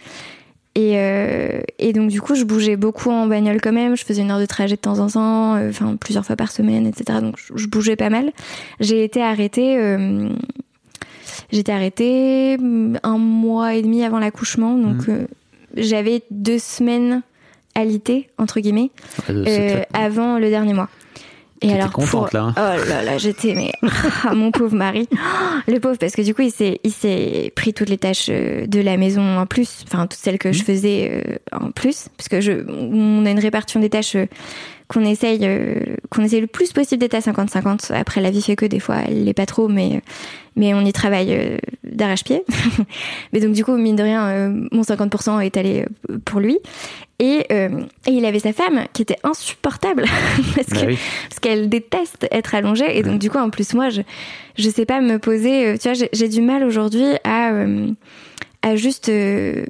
Et, euh, et donc du coup je bougeais beaucoup en bagnole quand même, je faisais une heure de trajet de temps en temps, euh, enfin plusieurs fois par semaine, etc. Donc je, bougeais pas mal. J'ai été arrêtée, euh, j'étais arrêtée mm, un mois et demi avant l'accouchement, donc euh, j'avais deux semaines alité entre guillemets euh, c'est- avant le dernier mois. Et alors, contente, pour- là, hein. oh là là, j'étais mais ah, mon pauvre mari, le pauvre parce que du coup il s'est il s'est pris toutes les tâches euh, de la maison en plus, enfin toutes celles que Mmh. je faisais euh, en plus, parce que je on a une répartition des tâches euh, qu'on essaye euh, qu'on essaye le plus possible d'être à 50-50. Après la vie fait que des fois elle l'est pas trop, mais mais on y travaille euh, d'arrache-pied. mais donc du coup mine de rien, euh, mon 50% est allé euh, pour lui. Et, euh, et il avait sa femme qui était insupportable parce Bah que oui. parce qu'elle déteste être allongée et donc du coup en plus moi je je sais pas me poser euh, tu vois j'ai- j'ai du mal aujourd'hui à euh, à juste euh,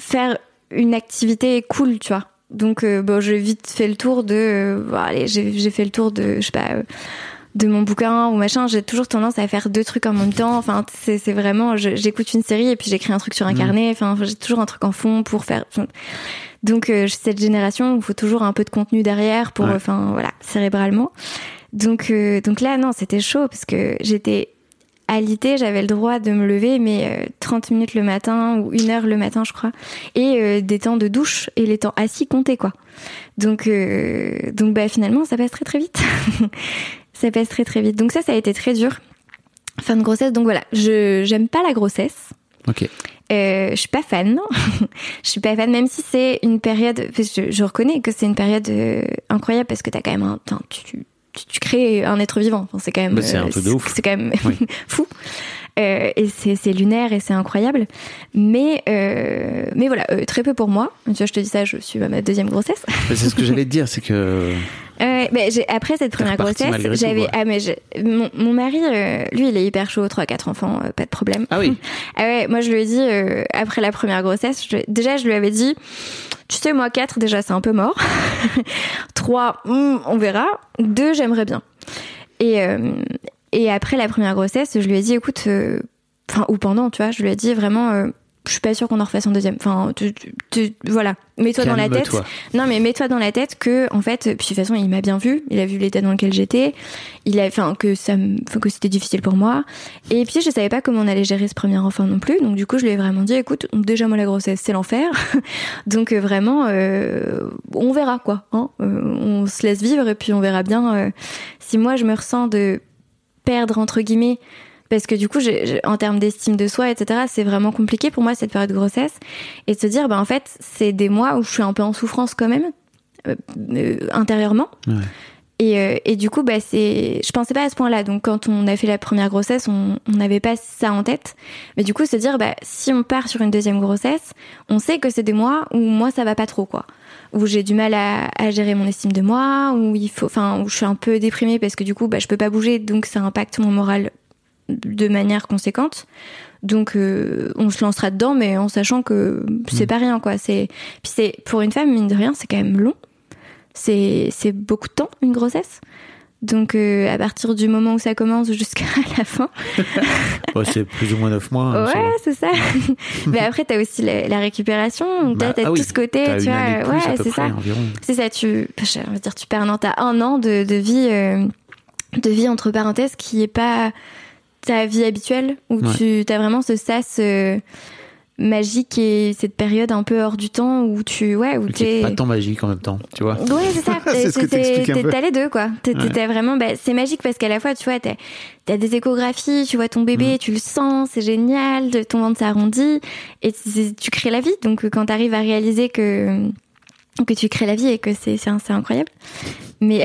faire une activité cool tu vois donc euh, bon j'ai vite fait le tour de euh, bon, allez j'ai j'ai fait le tour de je sais pas euh, de mon bouquin ou machin. J'ai toujours tendance à faire deux trucs en même temps. Enfin, c'est c'est vraiment, j'écoute une série et puis j'écris un truc sur un Mm. carnet. Enfin, j'ai toujours un truc en fond pour faire. Donc euh, cette génération où il faut toujours un peu de contenu derrière pour, Ouais. enfin voilà, cérébralement. Donc euh, donc là non, c'était chaud parce que j'étais alité, j'avais le droit de me lever, mais euh, 30 minutes le matin ou une heure le matin, je crois, et euh, des temps de douche et les temps assis comptaient quoi. Donc euh, donc bah finalement ça passe très très vite. ça passe très très vite. Donc ça ça a été très dur. Fin de grossesse. Donc voilà, je j'aime pas la grossesse. Ok. Euh, je suis pas fan, je suis pas fan, même si c'est une période. Je, je reconnais que c'est une période euh, incroyable parce que t'as quand même un, tu, tu, tu crées un être vivant. Enfin, c'est quand même. Bah, c'est un euh, truc de ouf. C'est quand même Oui. fou. Euh, et c'est lunaire et c'est incroyable. Mais euh, mais voilà, euh, très peu pour moi. Tu vois, je te dis ça, je suis à ma deuxième grossesse. C'est ce que j'allais te dire, c'est que mais j'ai- après cette première grossesse, j'avais ah mais mon, mon mari, lui, il est hyper chaud, trois quatre enfants, pas de problème. Ah oui. Ah ouais, moi je lui ai dit après la première grossesse, je- déjà je lui avais dit, tu sais moi quatre déjà c'est un peu mort, trois hmm, on verra, deux j'aimerais bien. Et euh, et après la première grossesse, je lui ai dit écoute, euh, enfin ou pendant, tu vois, je lui ai dit vraiment. Je suis pas sûre qu'on en refasse un deuxième. Enfin, tu, tu- tu- voilà. Mets-toi dans la tête. Non, mais mets-toi dans la tête que, en fait, puis de toute façon, il m'a bien vu. Il a vu l'état dans lequel j'étais. Il a, enfin, que ça, que c'était difficile pour moi. Et puis, je savais pas comment on allait gérer ce premier enfant non plus. Donc, du coup, je lui ai vraiment dit, écoute, déjà, moi, la grossesse, c'est l'enfer. donc, euh, vraiment, euh, on verra, quoi. Hein Euh, on se laisse vivre et puis on verra bien euh, si moi, je me ressens de perdre, entre guillemets, parce que du coup, j'ai- en termes d'estime de soi, etc., c'est vraiment compliqué pour moi cette période de grossesse. Et de se dire, bah, en fait, c'est des mois où je suis un peu en souffrance quand même, euh, euh, intérieurement. Ouais. Et, euh, et du coup, bah, c'est, je pensais pas à ce point-là. Donc, quand on a fait la première grossesse, on on n'avait pas ça en tête. Mais du coup, se dire, bah, si on part sur une deuxième grossesse, on sait que c'est des mois où moi, ça va pas trop, quoi. Où j'ai du mal à, à gérer mon estime de moi, où il faut, enfin, où je suis un peu déprimée parce que du coup, bah, je peux pas bouger, donc ça impacte mon moral de manière conséquente. Donc euh, on se lancera dedans, mais en sachant que c'est Mm. pas rien quoi. C'est puis c'est pour une femme mine de rien, c'est quand même long. C'est c'est beaucoup de temps une grossesse. Donc euh, à partir du moment où ça commence jusqu'à la fin, c'est plus ou moins 9 mois. hein, ouais c'est ça. mais après t'as aussi la, la récupération, donc Bah, t'as t'as ah oui, tout ce côté, T'as tu une vois, plus, ouais c'est ça. environ. C'est ça, tu, je veux dire, tu perds un an, t'as un an de, de vie, euh, de vie entre parenthèses qui est pas ta vie habituelle, où Ouais. tu as vraiment ce sas euh, magique et cette période un peu hors du temps où tu, ouais, où t'es. pas tant magique en même temps, tu vois. Ouais, c'est ça. C'est ce que. T'as les deux, quoi. T'es Ouais. vraiment, bah, c'est magique parce qu'à la fois, tu vois, t'as as des échographies, tu vois ton bébé, Mm. tu le sens, c'est génial, ton ventre s'arrondit et tu, crées la vie. Donc, euh, quand t'arrives à réaliser que que tu crées la vie et que c'est c'est incroyable. Mais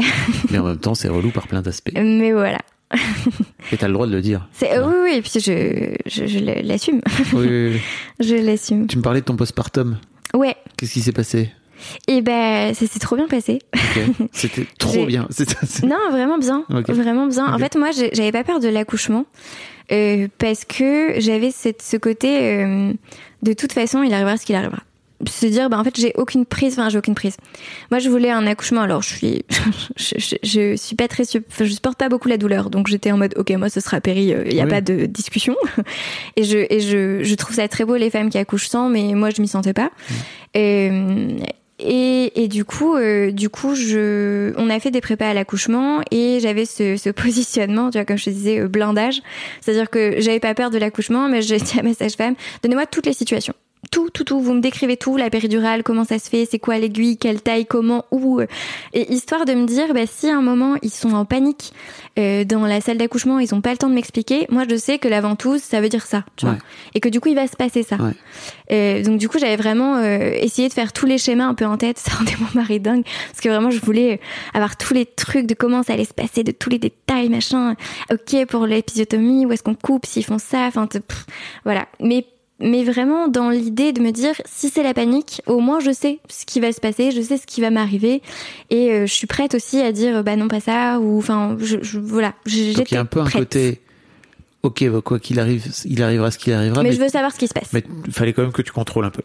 Mais en même temps, c'est relou par plein d'aspects. mais voilà. Et t'as le droit de le dire. C'est euh, oui oui et puis je je, je l'assume. Oui, oui, oui. je l'assume. Tu me parlais de ton postpartum. Ouais. Qu'est-ce qui s'est passé? Et ben ça s'est trop bien passé. C'était trop bien. Non, vraiment bien. Vraiment bien. En fait, moi, j'avais pas peur de l'accouchement euh, parce que j'avais cette, ce côté euh, de toute façon, il arrivera ce qu'il arrivera. Se dire, bah, en fait, j'ai aucune prise. Enfin, j'ai aucune prise. Moi, je voulais un accouchement. Alors, je suis, je, je, je suis pas très, enfin, je supporte pas beaucoup la douleur. Donc, j'étais en mode, ok, moi, ce sera péri. Il y a Oui. pas de discussion. Et je, et je, je trouve ça très beau les femmes qui accouchent sans, mais moi, je m'y sentais pas. Euh, et, et du coup, euh, du coup, je, on a fait des prépas à l'accouchement et j'avais ce, ce positionnement, tu vois, comme je te disais, euh, blindage. C'est-à-dire que j'avais pas peur de l'accouchement, mais j'ai dit à ma sage-femme, donnez-moi toutes les situations. Tout, tout, tout. Vous me décrivez tout, la péridurale, comment ça se fait, c'est quoi l'aiguille, quelle taille, comment, où. Et histoire de me dire, bah, si à un moment ils sont en panique euh, dans la salle d'accouchement, ils ont pas le temps de m'expliquer, moi je sais que la ventouse, ça veut dire ça, tu Ouais. vois. Et que du coup, il va se passer ça. Ouais. Euh, donc du coup, j'avais vraiment euh, essayé de faire tous les schémas un peu en tête. Ça rendait mon mari dingue parce que vraiment, je voulais euh, avoir tous les trucs de comment ça allait se passer, de tous les détails, machin. Ok pour l'épisiotomie, où est-ce qu'on coupe, s'ils font ça, enfin voilà. Mais mais vraiment dans l'idée de me dire si c'est la panique, au moins je sais ce qui va se passer, je sais ce qui va m'arriver et euh, je suis prête aussi à dire bah non pas ça ou enfin je, je- voilà. Donc il y j'étais a un peu un prête. côté ok, bah, quoi qu'il arrive, il arrivera ce qu'il arrivera. mais, je veux savoir ce qui se passe. Mais il fallait quand même que tu contrôles un peu.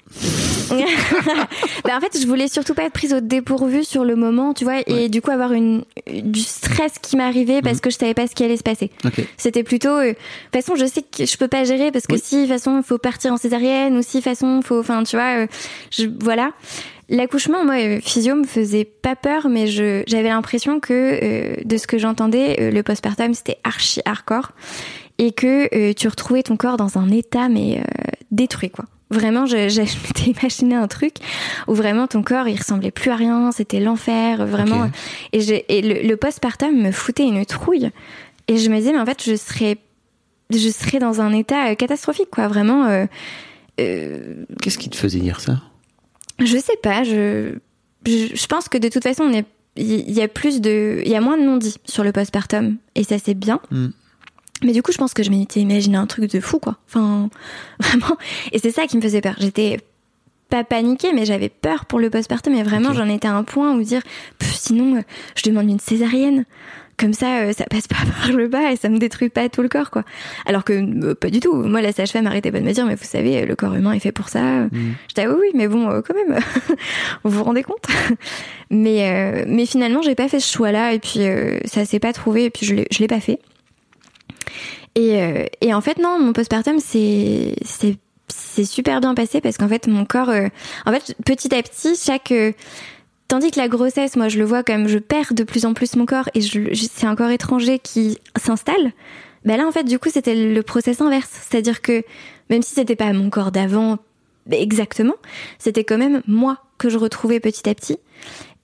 Bah, en fait, je voulais surtout pas être prise au dépourvu sur le moment, tu vois, et du coup avoir une, du stress qui m'arrivait parce Mhm. que je savais pas ce qui allait se passer. Ok. C'était plutôt, euh, de toute façon, je sais que je peux pas gérer parce que Oui. si, de toute façon, faut partir en césarienne ou si, de toute façon, faut, enfin, tu vois, euh, je, voilà. L'accouchement, moi, euh, physio me faisait pas peur, mais je, j'avais l'impression que, euh, de ce que j'entendais, euh, le postpartum, c'était archi hardcore et que euh, tu retrouvais ton corps dans un état, mais euh, détruit, quoi. Vraiment, je, m'étais imaginé un truc où vraiment ton corps, il ressemblait plus à rien, c'était l'enfer, vraiment. Et, le, le postpartum me foutait une trouille. Et je me disais, mais en fait, je serais, je serais dans un état euh, catastrophique, quoi. Vraiment, euh, Qu'est-ce qui te faisait dire ça? Je sais pas. Je, je, je pense que de toute façon, il y a plus de, il y a moins de non-dits sur le postpartum, et ça c'est bien. Mm. Mais du coup, je pense que je m'étais imaginé un truc de fou, quoi. Enfin, vraiment. Et c'est ça qui me faisait peur. J'étais pas paniquée, mais j'avais peur pour le postpartum. Et vraiment, j'en étais à un point où dire, sinon, euh, je demande une césarienne. Comme ça, euh, ça passe pas par le bas et ça me détruit pas tout le corps, quoi. Alors que euh, pas du tout. Moi, la sage-femme arrêtait pas de me dire, mais vous savez, le corps humain est fait pour ça. Mm. J'étais ah oui, oui, mais bon, quand même, vous vous rendez compte? Mais euh, mais finalement, j'ai pas fait ce choix-là et puis euh, ça s'est pas trouvé et puis je l'ai pas fait. Et euh, et en fait non, mon postpartum c'est c'est c'est super bien passé parce qu'en fait mon corps, euh, en fait petit à petit chaque euh, Tandis que la grossesse, moi, je le vois comme je perds de plus en plus mon corps et je, c'est un corps étranger qui s'installe. Ben là, en fait, du coup, c'était le process inverse. C'est-à-dire que même si c'était pas mon corps d'avant exactement, c'était quand même moi que je retrouvais petit à petit.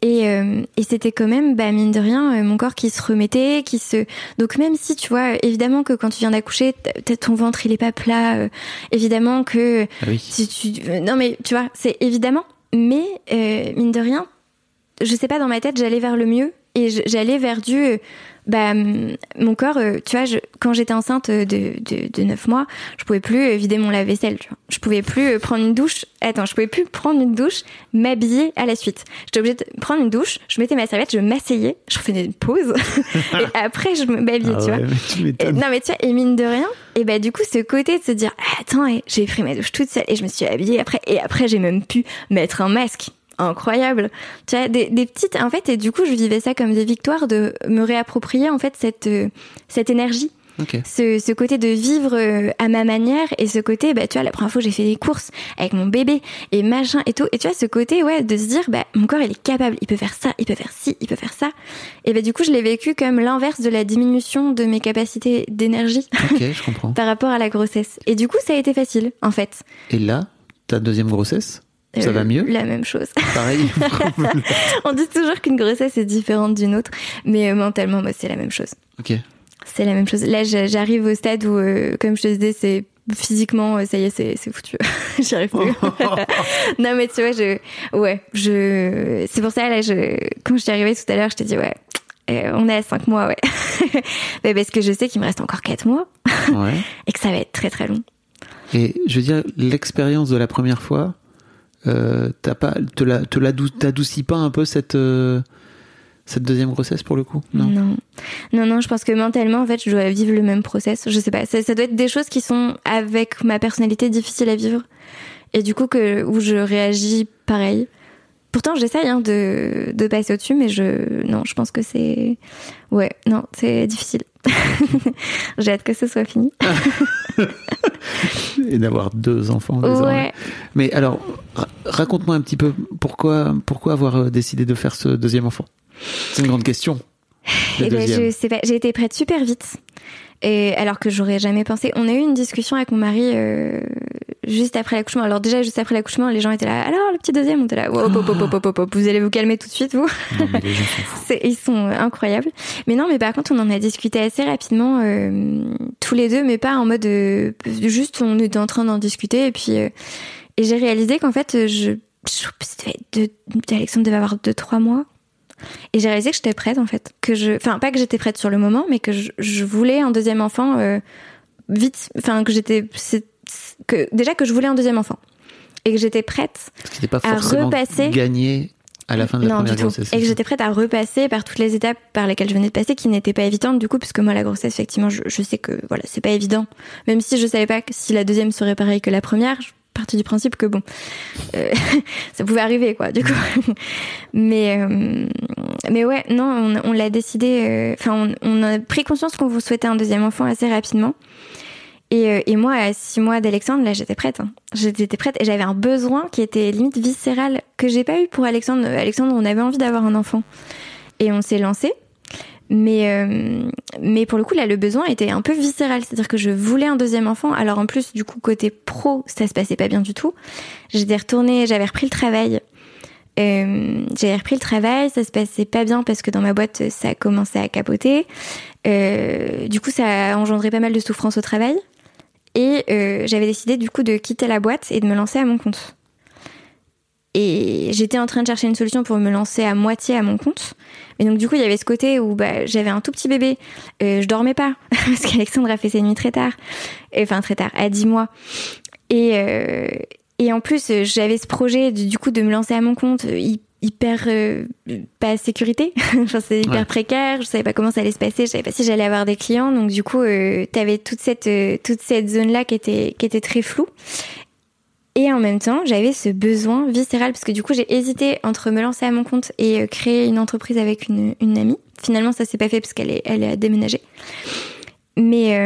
Et, euh, et c'était quand même, bah, mine de rien, euh, mon corps qui se remettait, qui se. Donc même si tu vois, évidemment que quand tu viens d'accoucher, ton ventre il est pas plat, euh, évidemment que Ah oui. si tu euh, non mais tu vois c'est évidemment mais euh, mine de rien je sais pas dans ma tête j'allais vers le mieux et j'allais vers du euh, bah hum, mon corps euh, tu vois je, quand j'étais enceinte de, de, de 9 mois je pouvais plus euh, vider mon lave-vaisselle tu vois. Je pouvais plus euh, prendre une douche. Attends je pouvais plus prendre une douche m'habiller à la suite. J'étais obligée de prendre une douche je mettais ma serviette je m'asseyais je faisais une pause et après je m'habillais Ah tu vois. ouais, mais tu et- m'étonnes. non mais tu vois, et mine de rien, et bah du coup ce côté de se dire ah, attends, eh, j'ai pris ma douche toute seule et je me suis habillée après et après j'ai même pu mettre un masque. Incroyable. Tu vois, des, des petites en fait et du coup je vivais ça comme des victoires de me réapproprier en fait cette euh, cette énergie. Ce, ce côté de vivre euh, à ma manière et ce côté bah tu vois la première fois j'ai fait des courses avec mon bébé et machin et tout. Et tu vois ce côté ouais de se dire bah mon corps il est capable il peut faire ça il peut faire ci il peut faire ça. Et bah du coup je l'ai vécu comme l'inverse de la diminution de mes capacités d'énergie Ok, je comprends. par rapport à la grossesse. Et du coup ça a été facile en fait. Et là, ta deuxième grossesse, ça Euh, va mieux la même chose Pareil. on dit toujours qu'une grossesse est différente d'une autre mais euh, mentalement moi c'est la même chose ok. C'est la même chose. Là, j'a- j'arrive au stade où, euh, comme je te disais, c'est physiquement, euh, ça y est, c'est c'est foutu. J'y arrive plus. non, mais tu vois, je, ouais, je, c'est pour ça là, je, quand je suis arrivée tout à l'heure, je t'ai dit ouais. euh, on est à 5 mois, ouais. Mais parce que je sais qu'il me reste encore 4 mois Ouais. et que ça va être très très long. Et je veux dire, l'expérience de la première fois, euh, t'as pas, te la, te l'adou- t'adoucis pas un peu cette, euh, cette deuxième grossesse pour le coup? Non. non. Non, je pense que mentalement, en fait, je dois vivre le même process. Je sais pas. Ça, ça doit être des choses qui sont, avec ma personnalité, difficiles à vivre. Et du coup, que, où je réagis pareil. Pourtant, j'essaye hein, de, de passer au-dessus, mais je, non, je pense que c'est, ouais, non, c'est difficile. J'ai hâte que ce soit fini. Et d'avoir deux enfants. désormais. Ouais. Mais alors, ra- raconte-moi un petit peu pourquoi, pourquoi avoir euh, décidé de faire ce deuxième enfant? C'est une grande question. Eh ben, je sais pas. J'ai été prête super vite. Et alors que j'aurais jamais pensé. On a eu une discussion avec mon mari euh, juste après l'accouchement. Alors déjà juste après l'accouchement, les gens étaient là. Alors le petit deuxième, on était là. Hop, hop, hop, hop. Vous allez vous calmer tout de suite, vous. Non, mais les gens s'en foutent. C'est- ils sont euh, incroyables. Mais non, mais par contre, on en a discuté assez rapidement euh, tous les deux, mais pas en mode euh, juste on était en train d'en discuter et puis euh, et j'ai réalisé qu'en fait, euh, je, je deux- Alexandre devait avoir deux trois mois. Et j'ai réalisé que j'étais prête en fait, que je, enfin pas que j'étais prête sur le moment, mais que je, je voulais un deuxième enfant euh, vite, enfin que j'étais, que déjà que je voulais un deuxième enfant et que j'étais prête n'est pas À repasser. gagné à la fin de la non, première grossesse. Et que j'étais prête à repasser par toutes les étapes par lesquelles je venais de passer, qui n'étaient pas évidentes du coup, parce que moi la grossesse, effectivement, je, je sais que voilà, c'est pas évident. Même si je savais pas que si la deuxième serait pareille que la première, je partais du principe que bon, euh, ça pouvait arriver quoi, du coup. mais euh, mais ouais, non, on, on l'a décidé. euh, Enfin, on, on a pris conscience qu'on vous souhaitait un deuxième enfant assez rapidement. Et, euh, et moi, à six mois d'Alexandre, là, j'étais prête. hein. J'étais prête et j'avais un besoin qui était limite viscéral que j'ai pas eu pour Alexandre. Alexandre, on avait envie d'avoir un enfant et on s'est lancé. Mais euh, mais pour le coup, là, le besoin était un peu viscéral, c'est-à-dire que je voulais un deuxième enfant. Alors en plus, du coup, côté pro, ça se passait pas bien du tout. J'étais retournée, j'avais repris le travail. Euh, j'avais repris le travail, ça se passait pas bien parce que dans ma boîte, ça a commencé à capoter. Euh, du coup, ça a engendré pas mal de souffrance au travail. Et euh, j'avais décidé du coup de quitter la boîte et de me lancer à mon compte. Et j'étais en train de chercher une solution pour me lancer à moitié à mon compte. Et donc du coup, il y avait ce côté où bah, j'avais un tout petit bébé. Euh, je dormais pas parce qu'Alexandre a fait ses nuits très tard. Et, Enfin très tard, à 10 mois. Et, euh, et en plus, euh, j'avais ce projet du, coup de me lancer à mon compte euh, hyper euh, pas sécurité. enfin, c'est hyper Ouais. précaire. Je savais pas comment ça allait se passer. Je savais pas si j'allais avoir des clients. Donc du coup, euh, t'avais toute cette euh, toute cette zone là qui était qui était très floue. Et en même temps, j'avais ce besoin viscéral parce que du coup, j'ai hésité entre me lancer à mon compte et euh, créer une entreprise avec une, une amie. Finalement, ça s'est pas fait parce qu'elle est, elle a déménagé. Mais,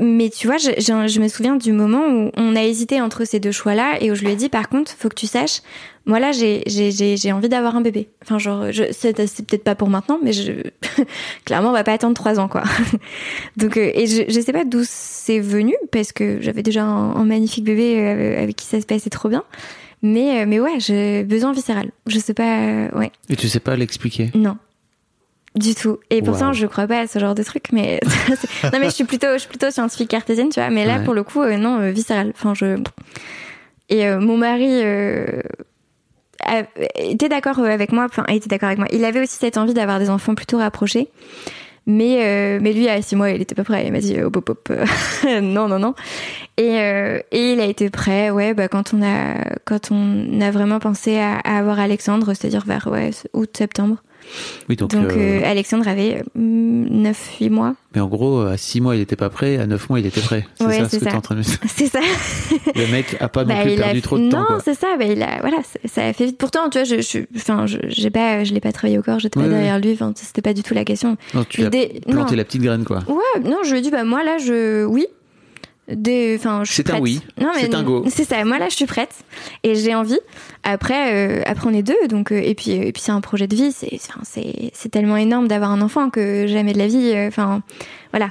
mais tu vois, je, je, je me souviens du moment où on a hésité entre ces deux choix-là et où je lui ai dit, par contre, faut que tu saches, moi là, j'ai, j'ai, j'ai, j'ai envie d'avoir un bébé. Enfin, genre, je, c'est, peut-être pas pour maintenant, mais je, clairement, on va pas attendre trois ans, quoi. Donc, euh, et je, je sais pas d'où c'est venu parce que j'avais déjà un, un magnifique bébé euh, avec qui ça se passait trop bien. Mais, euh, mais ouais, j'ai besoin viscéral. Je sais pas, euh, ouais. Et tu sais pas l'expliquer? Non. Du tout. Et pourtant, Wow. je crois pas à ce genre de truc, mais non, mais je suis plutôt, je suis plutôt scientifique cartésienne, tu vois. Mais là, Ouais. pour le coup, euh, non, viscéral. Enfin, je. Et euh, mon mari euh, était d'accord euh, avec moi? Enfin, était d'accord avec moi. Il avait aussi cette envie d'avoir des enfants plutôt rapprochés. Mais euh, mais lui à six mois il était pas prêt il m'a dit hop hop euh, non non non et euh, et il a été prêt ouais bah quand on a quand on a vraiment pensé à, à avoir Alexandre c'est-à-dire vers ouais août septembre Oui, donc. donc, euh, euh, Alexandre avait 9-8 mois. Mais en gros, à 6 mois, il était pas prêt, à 9 mois, il était prêt. C'est Ouais, ça c'est ce que ça. t'es en train de dire. C'est ça. Le mec a pas non Bah, plus il a- perdu trop de temps. Non, c'est ça. Bah, il a, voilà, ça- a fait vite. Pourtant, tu vois, je, je, enfin, je, j'ai pas, je l'ai pas travaillé au corps, j'étais Ouais, pas ouais. derrière lui. Enfin, c'était pas du tout la question. Non, tu as planté non. la petite graine, quoi. Ouais, non, je lui ai dit, bah, moi, là, je, oui. Des, enfin, je suis C'est un oui. Non, mais C'est un go. C'est ça. Moi, là, je suis prête et j'ai envie. Après, euh, après, on est deux, donc, euh, et puis, et puis, c'est un projet de vie. C'est, c'est, c'est tellement énorme d'avoir un enfant que jamais de la vie. euh, Enfin, voilà.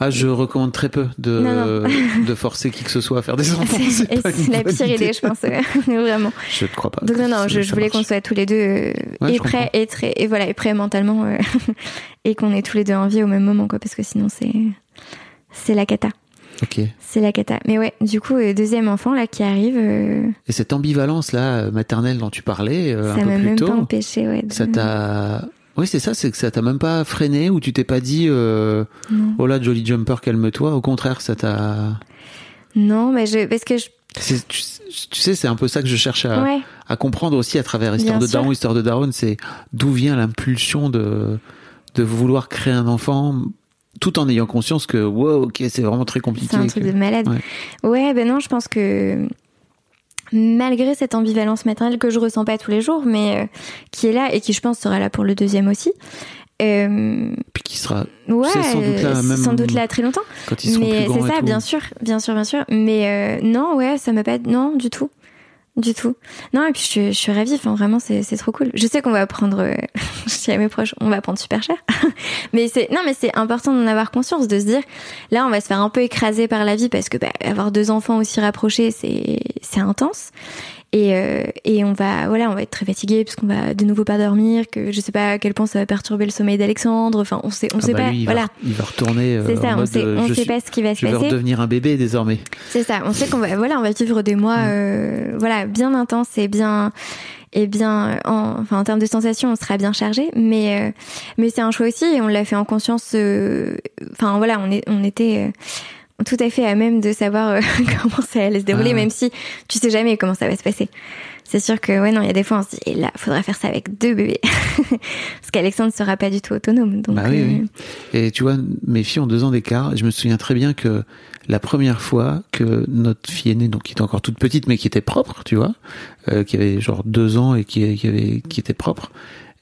Ah, je recommande très peu de, Non, de forcer qui que ce soit à faire des enfants. C'est la pire idée, je pense, vraiment. Je ne crois pas. Donc non, non, je, voulais qu'on soit tous les deux euh, Ouais, et prêts et très et voilà et prêts mentalement euh, et qu'on ait tous les deux envie au même moment quoi, parce que sinon c'est c'est la cata, Ok. c'est la cata. Mais ouais, du coup euh, deuxième enfant là qui arrive, euh, Et cette ambivalence là maternelle dont tu parlais euh, ça un peu m'a plus même tôt, pas empêché ouais. de- ça t'a. Oui, c'est ça, c'est que ça t'a même pas freiné ou tu t'es pas dit euh, oh là Jolly Jumper calme-toi. Au contraire, ça t'a. Non, mais je parce que je Tu, tu sais, c'est un peu ça que je cherche à, ouais à comprendre aussi à travers Histoire Bien de. Daron, Histoire de Daron, c'est d'où vient l'impulsion de, de vouloir créer un enfant tout en ayant conscience que, wow, ok, c'est vraiment très compliqué. c'est un truc que- de malade. Ouais. Ouais, ben non, je pense que malgré cette ambivalence maternelle que je ressens pas tous les jours, mais euh, qui est là et qui je pense sera là pour le deuxième aussi. Euh, Puis qui sera, ouais, C'est sans doute là, euh, même- sans doute là très longtemps. quand ils mais plus grands c'est ça, bien sûr, bien sûr, bien sûr. Mais euh, non, ouais, ça m'a pas, non, du tout, du tout. Non, et puis je, je suis ravie. Enfin, vraiment, c'est c'est trop cool. Je sais qu'on va prendre, euh, je dis à mes proches, on va prendre super cher. mais c'est non, mais c'est important d'en avoir conscience, de se dire, là, on va se faire un peu écraser par la vie parce que bah, avoir deux enfants aussi rapprochés, c'est c'est intense. Et, euh, et on va voilà on va être très fatigué parce qu'on va de nouveau pas dormir que je sais pas à quel point ça va perturber le sommeil d'Alexandre enfin on sait on Ah sait bah pas lui, il, va, voilà il va retourner euh, c'est en ça on mode, sait euh, on sait suis- pas ce qui va se je vais passer redevenir un bébé désormais. c'est ça, on sait qu'on va, voilà, on va vivre des mois, euh, voilà, bien intenses et bien, et bien, en, enfin, en termes de sensations, on sera bien chargé, mais, euh, mais c'est un choix aussi et on l'a fait en conscience. euh, Enfin, voilà, on est, on était, euh, tout à fait à même de savoir euh, comment ça allait se dérouler, Ah même si tu sais jamais comment ça va se passer. C'est sûr que ouais non, il y a des fois on se dit et là, faudra faire ça avec deux bébés parce qu'Alexandre sera pas du tout autonome. Donc Bah oui, euh, oui. Et tu vois, mes filles ont deux ans d'écart. Je me souviens très bien que la première fois que notre fille aînée, donc qui était encore toute petite, mais qui était propre, tu vois, euh, qui avait genre deux ans et qui, qui avait, qui était propre,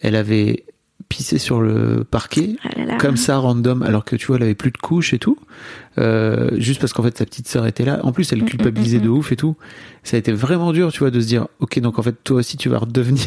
elle avait pissé sur le parquet, ah là là. comme ça, random, alors que tu vois, elle avait plus de couches et tout, euh, juste parce qu'en fait sa petite sœur était là. En plus, elle Mm, culpabilisait mm, de ouf et tout. Ça a été vraiment dur, tu vois, de se dire, ok, donc en fait, toi aussi, tu vas redevenir.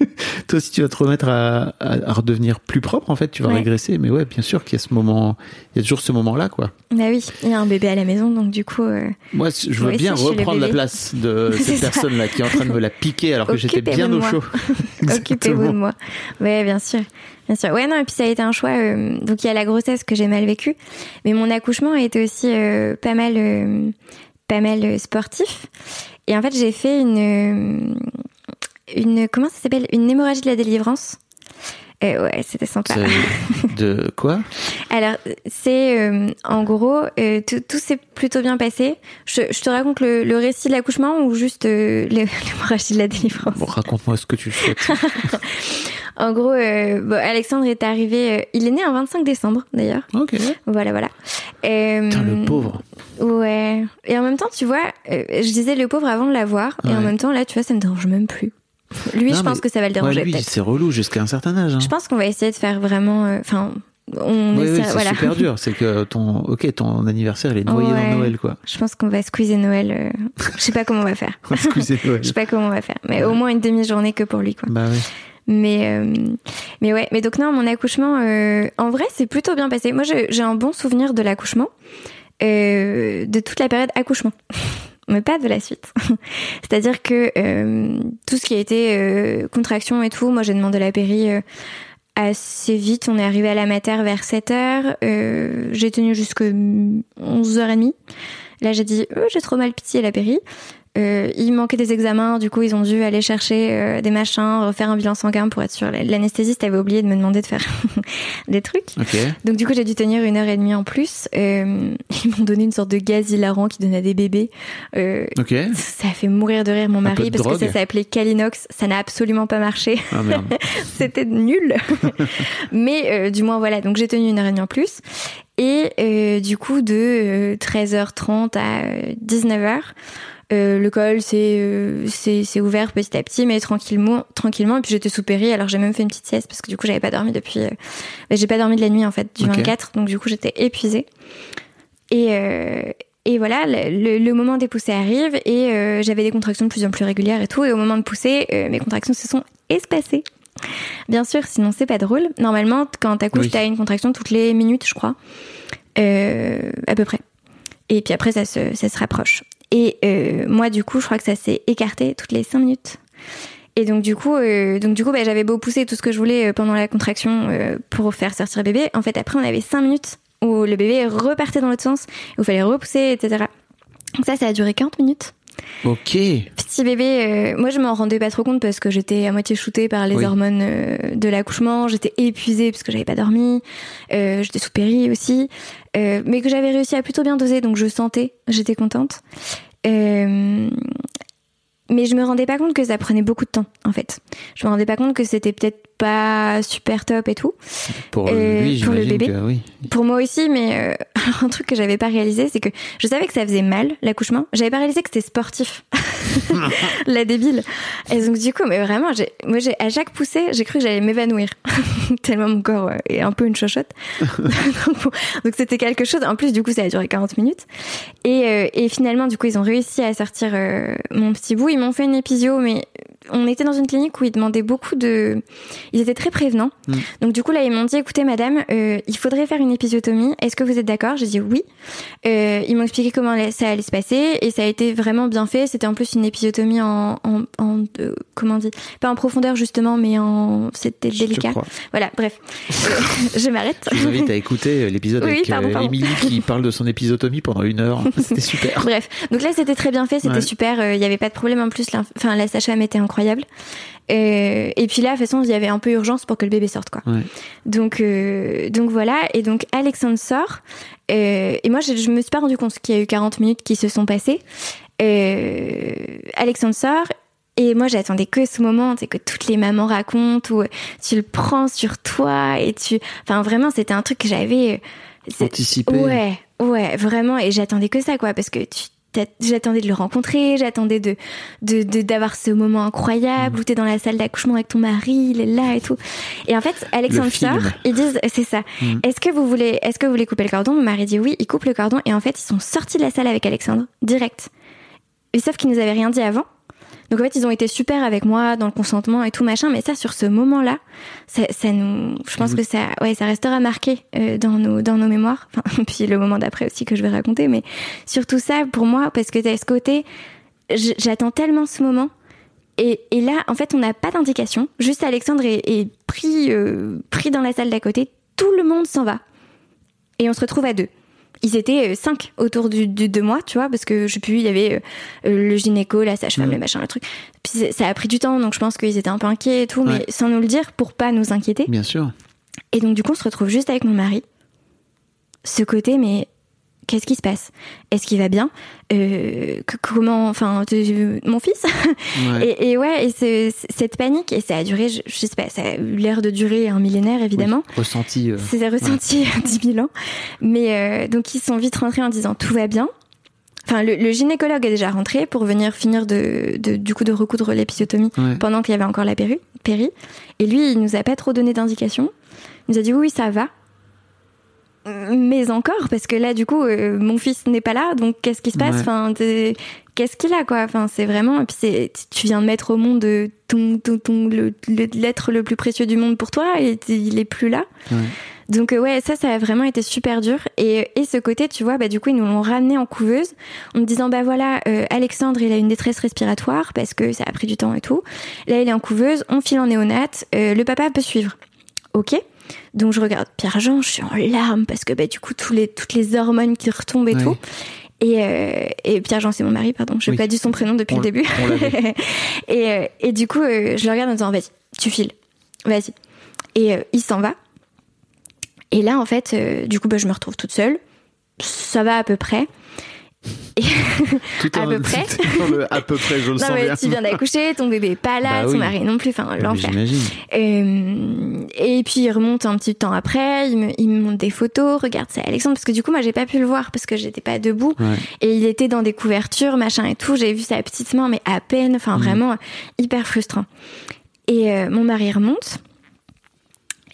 toi aussi, tu vas te remettre à, à, à redevenir plus propre, en fait, tu vas Ouais. régresser. Mais ouais, bien sûr qu'il y a ce moment, il y a toujours ce moment-là, quoi. Bah oui, il y a un bébé à la maison, donc du coup. euh, Moi, je veux bien reprendre la place de cette personne-là qui est en train de me la piquer alors que j'étais bien au chaud. Occupez-vous de moi. Ouais, bien sûr. Bien sûr. Ouais, non, et puis ça a été un choix. euh, donc il y a la grossesse que j'ai mal vécue, mais mon accouchement a été aussi euh, pas mal, pas mal sportif. Et en fait, j'ai fait une, une, comment ça s'appelle, une hémorragie de la délivrance? Euh, ouais, c'était sympa. De quoi? Alors, c'est euh, en gros, euh, tout, tout s'est plutôt bien passé. Je, je te raconte le, le récit de l'accouchement ou juste euh, l'hé- l'hémorragie de la délivrance? Bon, raconte-moi ce que tu souhaites. En gros, bon, Alexandre est arrivé. il est né un 25 décembre, d'ailleurs. ok. Voilà, voilà. Putain, le pauvre. Ouais. Et en même temps, tu vois, je disais le pauvre avant de l'avoir, et en même temps, là, tu vois, ça me dérange même plus. Lui, Non, je pense que ça va le déranger Ouais, lui, c'est relou jusqu'à un certain âge. Hein. Je pense qu'on va essayer de faire vraiment. euh, Enfin, on Oui, oui, c'est voilà. super dur. C'est que ton, ok, ton anniversaire, il est noyé Ouais. dans Noël, quoi. Je pense qu'on va squeezer Noël. euh, Je sais pas comment on va faire. Excusez Noël. Je sais pas comment on va faire, mais au moins une demi-journée que pour lui, quoi. Bah oui. Mais euh, mais ouais, mais donc non, mon accouchement, euh, en vrai, c'est plutôt bien passé. Moi, j'ai un bon souvenir de l'accouchement, euh, de toute la période accouchement, mais pas de la suite. C'est-à-dire que euh, tout ce qui a été euh, contraction et tout, moi, j'ai demandé la péri euh, assez vite. On est arrivé à la mater vers 7 heures. Euh, j'ai tenu jusque 11h30. Là, j'ai dit, euh, j'ai trop mal pitié la péri. Euh, il manquait des examens, du coup ils ont dû aller chercher euh, des machins, refaire un bilan sanguin pour être sûr. L'anesthésiste avait oublié de me demander de faire des trucs. Ok. Donc du coup j'ai dû tenir une heure et demie en plus. Euh, ils m'ont donné une sorte de gaz hilarant qui donne à des bébés. Euh, Ok. ça a fait mourir de rire mon mari parce que ça s'appelait Calinox. Ça n'a absolument pas marché. Ah. C'était nul. Mais euh, du moins voilà, donc j'ai tenu une heure et demie en plus. Et euh, du coup de euh, 13h30 à euh, 19h, euh, le col s'est euh, ouvert petit à petit, mais tranquillement, tranquillement. Et puis j'étais sous péri, alors j'ai même fait une petite sieste parce que du coup j'avais pas dormi depuis. euh, j'ai pas dormi de la nuit en fait du Ok. 24, donc du coup j'étais épuisée. Et euh, et voilà, le, le- le moment des poussées arrive et euh, j'avais des contractions de plus en plus régulières et tout. Et au moment de pousser, euh, mes contractions se sont espacées. Bien sûr, sinon c'est pas drôle. Normalement, quand t'accouches, Oui. t'as une contraction toutes les minutes, je crois, euh, à peu près. Et puis après, ça se, ça se rapproche. Et euh, moi, du coup, je crois que ça s'est écarté toutes les cinq minutes. Et donc du coup, euh, donc du coup, bah, j'avais beau pousser tout ce que je voulais euh, pendant la contraction euh, pour faire sortir le bébé. En fait, après, on avait cinq minutes où le bébé repartait dans l'autre sens, où il fallait repousser, etc. Donc ça, ça a duré 40 minutes. Ok. Petit bébé, euh, moi je m'en rendais pas trop compte parce que j'étais à moitié shootée par les Oui. hormones euh, de l'accouchement, j'étais épuisée parce que j'avais pas dormi, euh, j'étais sous péri aussi, euh, mais que j'avais réussi à plutôt bien doser, donc je sentais, j'étais contente. Euh, mais je me rendais pas compte que ça prenait beaucoup de temps en fait. Je me rendais pas compte que c'était peut-être pas super top et tout. Pour Euh, lui, pour le bébé. que oui. Pour moi aussi, mais euh, alors un truc que j'avais pas réalisé, c'est que je savais que ça faisait mal l'accouchement. J'avais pas réalisé que c'était sportif. La débile. Et donc du coup, mais vraiment, j'ai, moi, j'ai à chaque poussée, j'ai cru que j'allais m'évanouir tellement mon corps euh, est un peu une chochotte. donc c'était quelque chose. En plus, du coup, ça a duré 40 minutes. Et, euh, et finalement, du coup, ils ont réussi à sortir mon petit bout. Ils m'ont fait une épisio, mais on était dans une clinique où ils demandaient beaucoup de. Ils étaient très prévenants. Mm. Donc du coup là ils m'ont dit écoutez madame euh, il faudrait faire une épisiotomie est-ce que vous êtes d'accord? J'ai dit oui euh, ils m'ont expliqué comment ça allait se passer et ça a été vraiment bien fait c'était en plus une épisiotomie en, en, en euh, comment on dit? Pas en profondeur justement mais en c'était délicat voilà bref je m'arrête Je vous invite à écouter l'épisode Oui, avec pardon, pardon. Émilie qui parle de son épisotomie pendant une heure. C'était super. Bref, donc là c'était très bien fait, c'était Ouais. super, il y avait pas de problème en plus, enfin la sage-femme était incroyable. Incroyable. Euh, et puis là, de toute façon, il y avait un peu urgence pour que le bébé sorte, quoi. Ouais. Donc, euh, donc voilà. Et donc Alexandre sort. Euh, et moi, je, je me suis pas rendu compte qu'il y a eu 40 minutes qui se sont passées. Alexandre sort. Et moi, j'attendais que ce moment, c'est que toutes les mamans racontent où tu le prends sur toi et tu, enfin vraiment, c'était un truc que j'avais Anticipé. Ouais, ouais, vraiment. Et j'attendais que ça, quoi, parce que tu, j'attendais de le rencontrer, j'attendais de, de, de- d'avoir ce moment incroyable Mm. où t'es dans la salle d'accouchement avec ton mari, il est là et tout. Et en fait, Alexandre film. sort, ils disent, c'est ça. Mm. Est-ce que vous voulez, est-ce que vous voulez couper le cordon? Mon mari dit oui, il coupe le cordon. Et en fait, ils sont sortis de la salle avec Alexandre, direct. Et sauf qu'ils nous avaient rien dit avant. Donc en fait, ils ont été super avec moi dans le consentement et tout machin, mais ça sur ce moment-là, ça, ça nous, je pense que ça, ouais, ça restera marqué euh, dans nos dans nos mémoires. Enfin, puis le moment d'après aussi que je vais raconter, mais surtout ça pour moi parce que t'as ce côté, j'attends tellement ce moment. Et, et là, en fait, on n'a pas d'indication. Juste Alexandre est, est pris euh, pris dans la salle d'à côté. Tout le monde s'en va et on se retrouve à deux. Ils étaient euh, cinq autour du, du- de moi, tu vois, parce que je sais plus, il y avait euh, le gynéco, la sage-femme, Mm. le machin, le truc. Puis ça a pris du temps, donc je pense qu'ils étaient un peu inquiets et tout, mais sans nous le dire pour pas nous inquiéter. Bien sûr. Et donc du coup, on se retrouve juste avec mon mari. Ce côté, mais qu'est-ce qui se passe? Est-ce qu'il va bien? Euh, que- Comment Enfin, mon fils? Ouais. et, et ouais, et ce- cette panique, et ça a duré, je, je sais pas, ça a eu l'air de durer un millénaire évidemment. Oui, Ressenti. euh, C'est ressenti 10 000 ans. Mais euh, donc ils sont vite rentrés en disant tout va bien. Enfin, le, le gynécologue est déjà rentré pour venir finir de, de- du coup de recoudre l'épisiotomie ouais. pendant qu'il y avait encore la péri, péri. Et lui, il nous a pas trop donné d'indications. Il nous a dit oui, ça va. Mais encore, parce que là, du coup, euh, mon fils n'est pas là, donc qu'est-ce qui se passe Ouais. Enfin, t'es- qu'est-ce qu'il a, quoi Enfin, c'est vraiment. Et puis, c'est, tu viens de mettre au monde euh, ton, ton, ton, le, l'être le plus précieux du monde pour toi, et il est plus là. Ouais. Donc euh, ouais, ça, ça a vraiment été super dur. Et, et ce côté, tu vois, bah du coup, ils nous l'ont ramené en couveuse en me disant, bah voilà, euh, Alexandre, il a une détresse respiratoire parce que ça a pris du temps et tout. Là, il est en couveuse, on file en néonate, euh, le papa peut suivre. Ok. Donc je regarde Pierre-Jean, je suis en larmes parce que bah du coup, tous les, toutes les hormones qui retombent et Ouais. tout. Et, euh, et Pierre-Jean, c'est mon mari, pardon, je n'ai Oui. pas dit son prénom depuis On le début. et, euh, et du coup, euh, je le regarde en disant, vas-y, tu files, vas-y. Et euh, il s'en va. Et là, en fait, euh, du coup, bah, je me retrouve toute seule. Ça va à peu près. Tout à peu près. le à peu près, je le Non, sens mais bien. tu viens d'accoucher, ton bébé est pas là, Bah ton oui. mari non plus, enfin, l'enfer. J'imagine. Euh, et puis il remonte un petit temps après, il me, il me montre des photos, regarde c'est Alexandre, parce que du coup moi j'ai pas pu le voir parce que j'étais pas debout Ouais. et il était dans des couvertures, machin et tout, j'ai vu sa petite main mais à peine, enfin Mm. vraiment hyper frustrant. Et euh, mon mari remonte.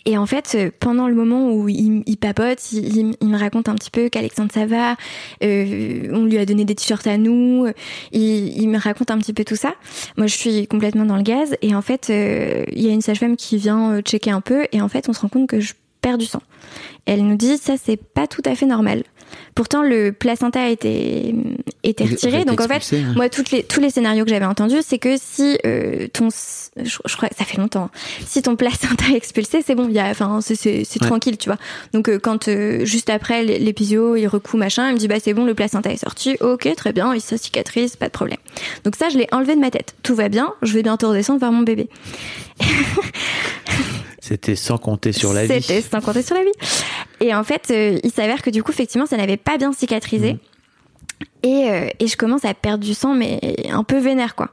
Et en fait, euh, pendant le moment où il, papote, il, me raconte un petit peu qu'Alexandre ça va, euh, on lui a donné des t-shirts à nous, euh, il, me raconte un petit peu tout ça. Moi, je suis complètement dans le gaz et en fait, euh, il y a une sage-femme qui vient checker un peu et en fait, on se rend compte que je perds du sang. Elle nous dit ça, c'est pas tout à fait normal. Pourtant, le placenta a été, été retiré, donc en fait, hein. moi, toutes les, tous les scénarios que j'avais entendus, c'est que si euh, ton, je, je crois ça fait longtemps, si ton placenta est expulsé, c'est bon, il y a, enfin, c'est, Ouais. tranquille, tu vois. Donc euh, quand euh, juste après l'épisio, il recoue machin, il me dit bah c'est bon, le placenta est sorti, ok, très bien, il se cicatrise, pas de problème. Donc ça, je l'ai enlevé de ma tête. Tout va bien, je vais bientôt redescendre voir mon bébé. C'était sans compter sur la vie. C'était sans compter sur la vie. Et en fait, euh, il s'avère que du coup, effectivement, ça n'avait pas bien cicatrisé. Mhm. Et, euh, et je commence à perdre du sang, mais un peu vénère, quoi.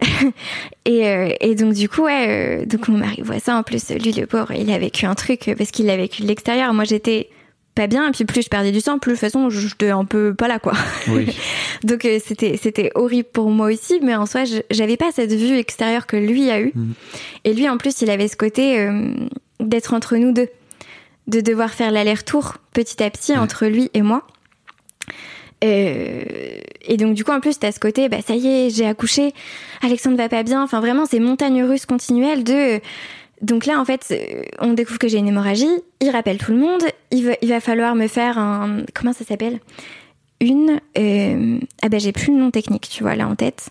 et, euh, et donc, du coup, ouais, donc mon mari voit ça. En plus, lui, le pauvre, il a vécu un truc parce qu'il l'a vécu de l'extérieur. Moi, j'étais pas bien. Et puis, plus je perdais du sang, plus de toute façon, j'étais un peu pas là, quoi. Oui. Donc euh, c'était c'était horrible pour moi aussi, mais en soi, je- j'avais pas cette vue extérieure que lui a eu. Mhm. Et lui, en plus, il avait ce côté euh, d'être entre nous deux, de devoir faire l'aller-retour petit à petit Ouais. entre lui et moi. Euh, et donc du coup en plus t'as ce côté bah ça y est j'ai accouché Alexandre va pas bien enfin vraiment c'est montagne russe continuelle de donc là en fait euh, on découvre que j'ai une hémorragie il rappelle tout le monde il va, il va falloir me faire un comment ça s'appelle? Une. euh, ah ben j'ai plus le nom technique, tu vois là en tête.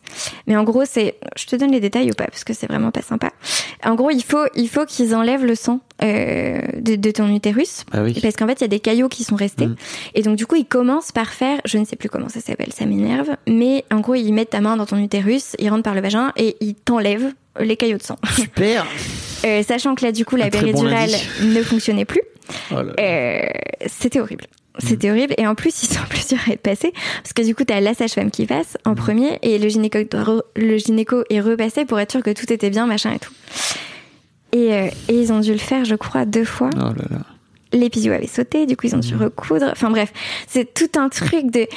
Mais en gros c'est, je te donne les détails ou pas parce que c'est vraiment pas sympa. En gros il faut il faut qu'ils enlèvent le sang euh, de, de ton utérus Ah oui. parce qu'en fait il y a des caillots qui sont restés Mm. et donc du coup ils commencent par faire, je ne sais plus comment ça s'appelle, ça m'énerve, mais en gros ils mettent ta main dans ton utérus, ils rentrent par le vagin et ils t'enlèvent les caillots de sang. Super. Euh, sachant que là du coup la bon péridurale lundi. ne fonctionnait plus. Oh. Euh, c'était horrible. C'était Mm. horrible et en plus ils sont plusieurs à être passés parce que du coup t'as la sage-femme qui passe en premier et le gynéco, le gynéco est repassé pour être sûr que tout était bien machin et tout. Et, euh, et ils ont dû le faire je crois deux fois. Oh là là. L'épisio avait sauté du coup ils ont dû recoudre. Enfin bref c'est tout un truc de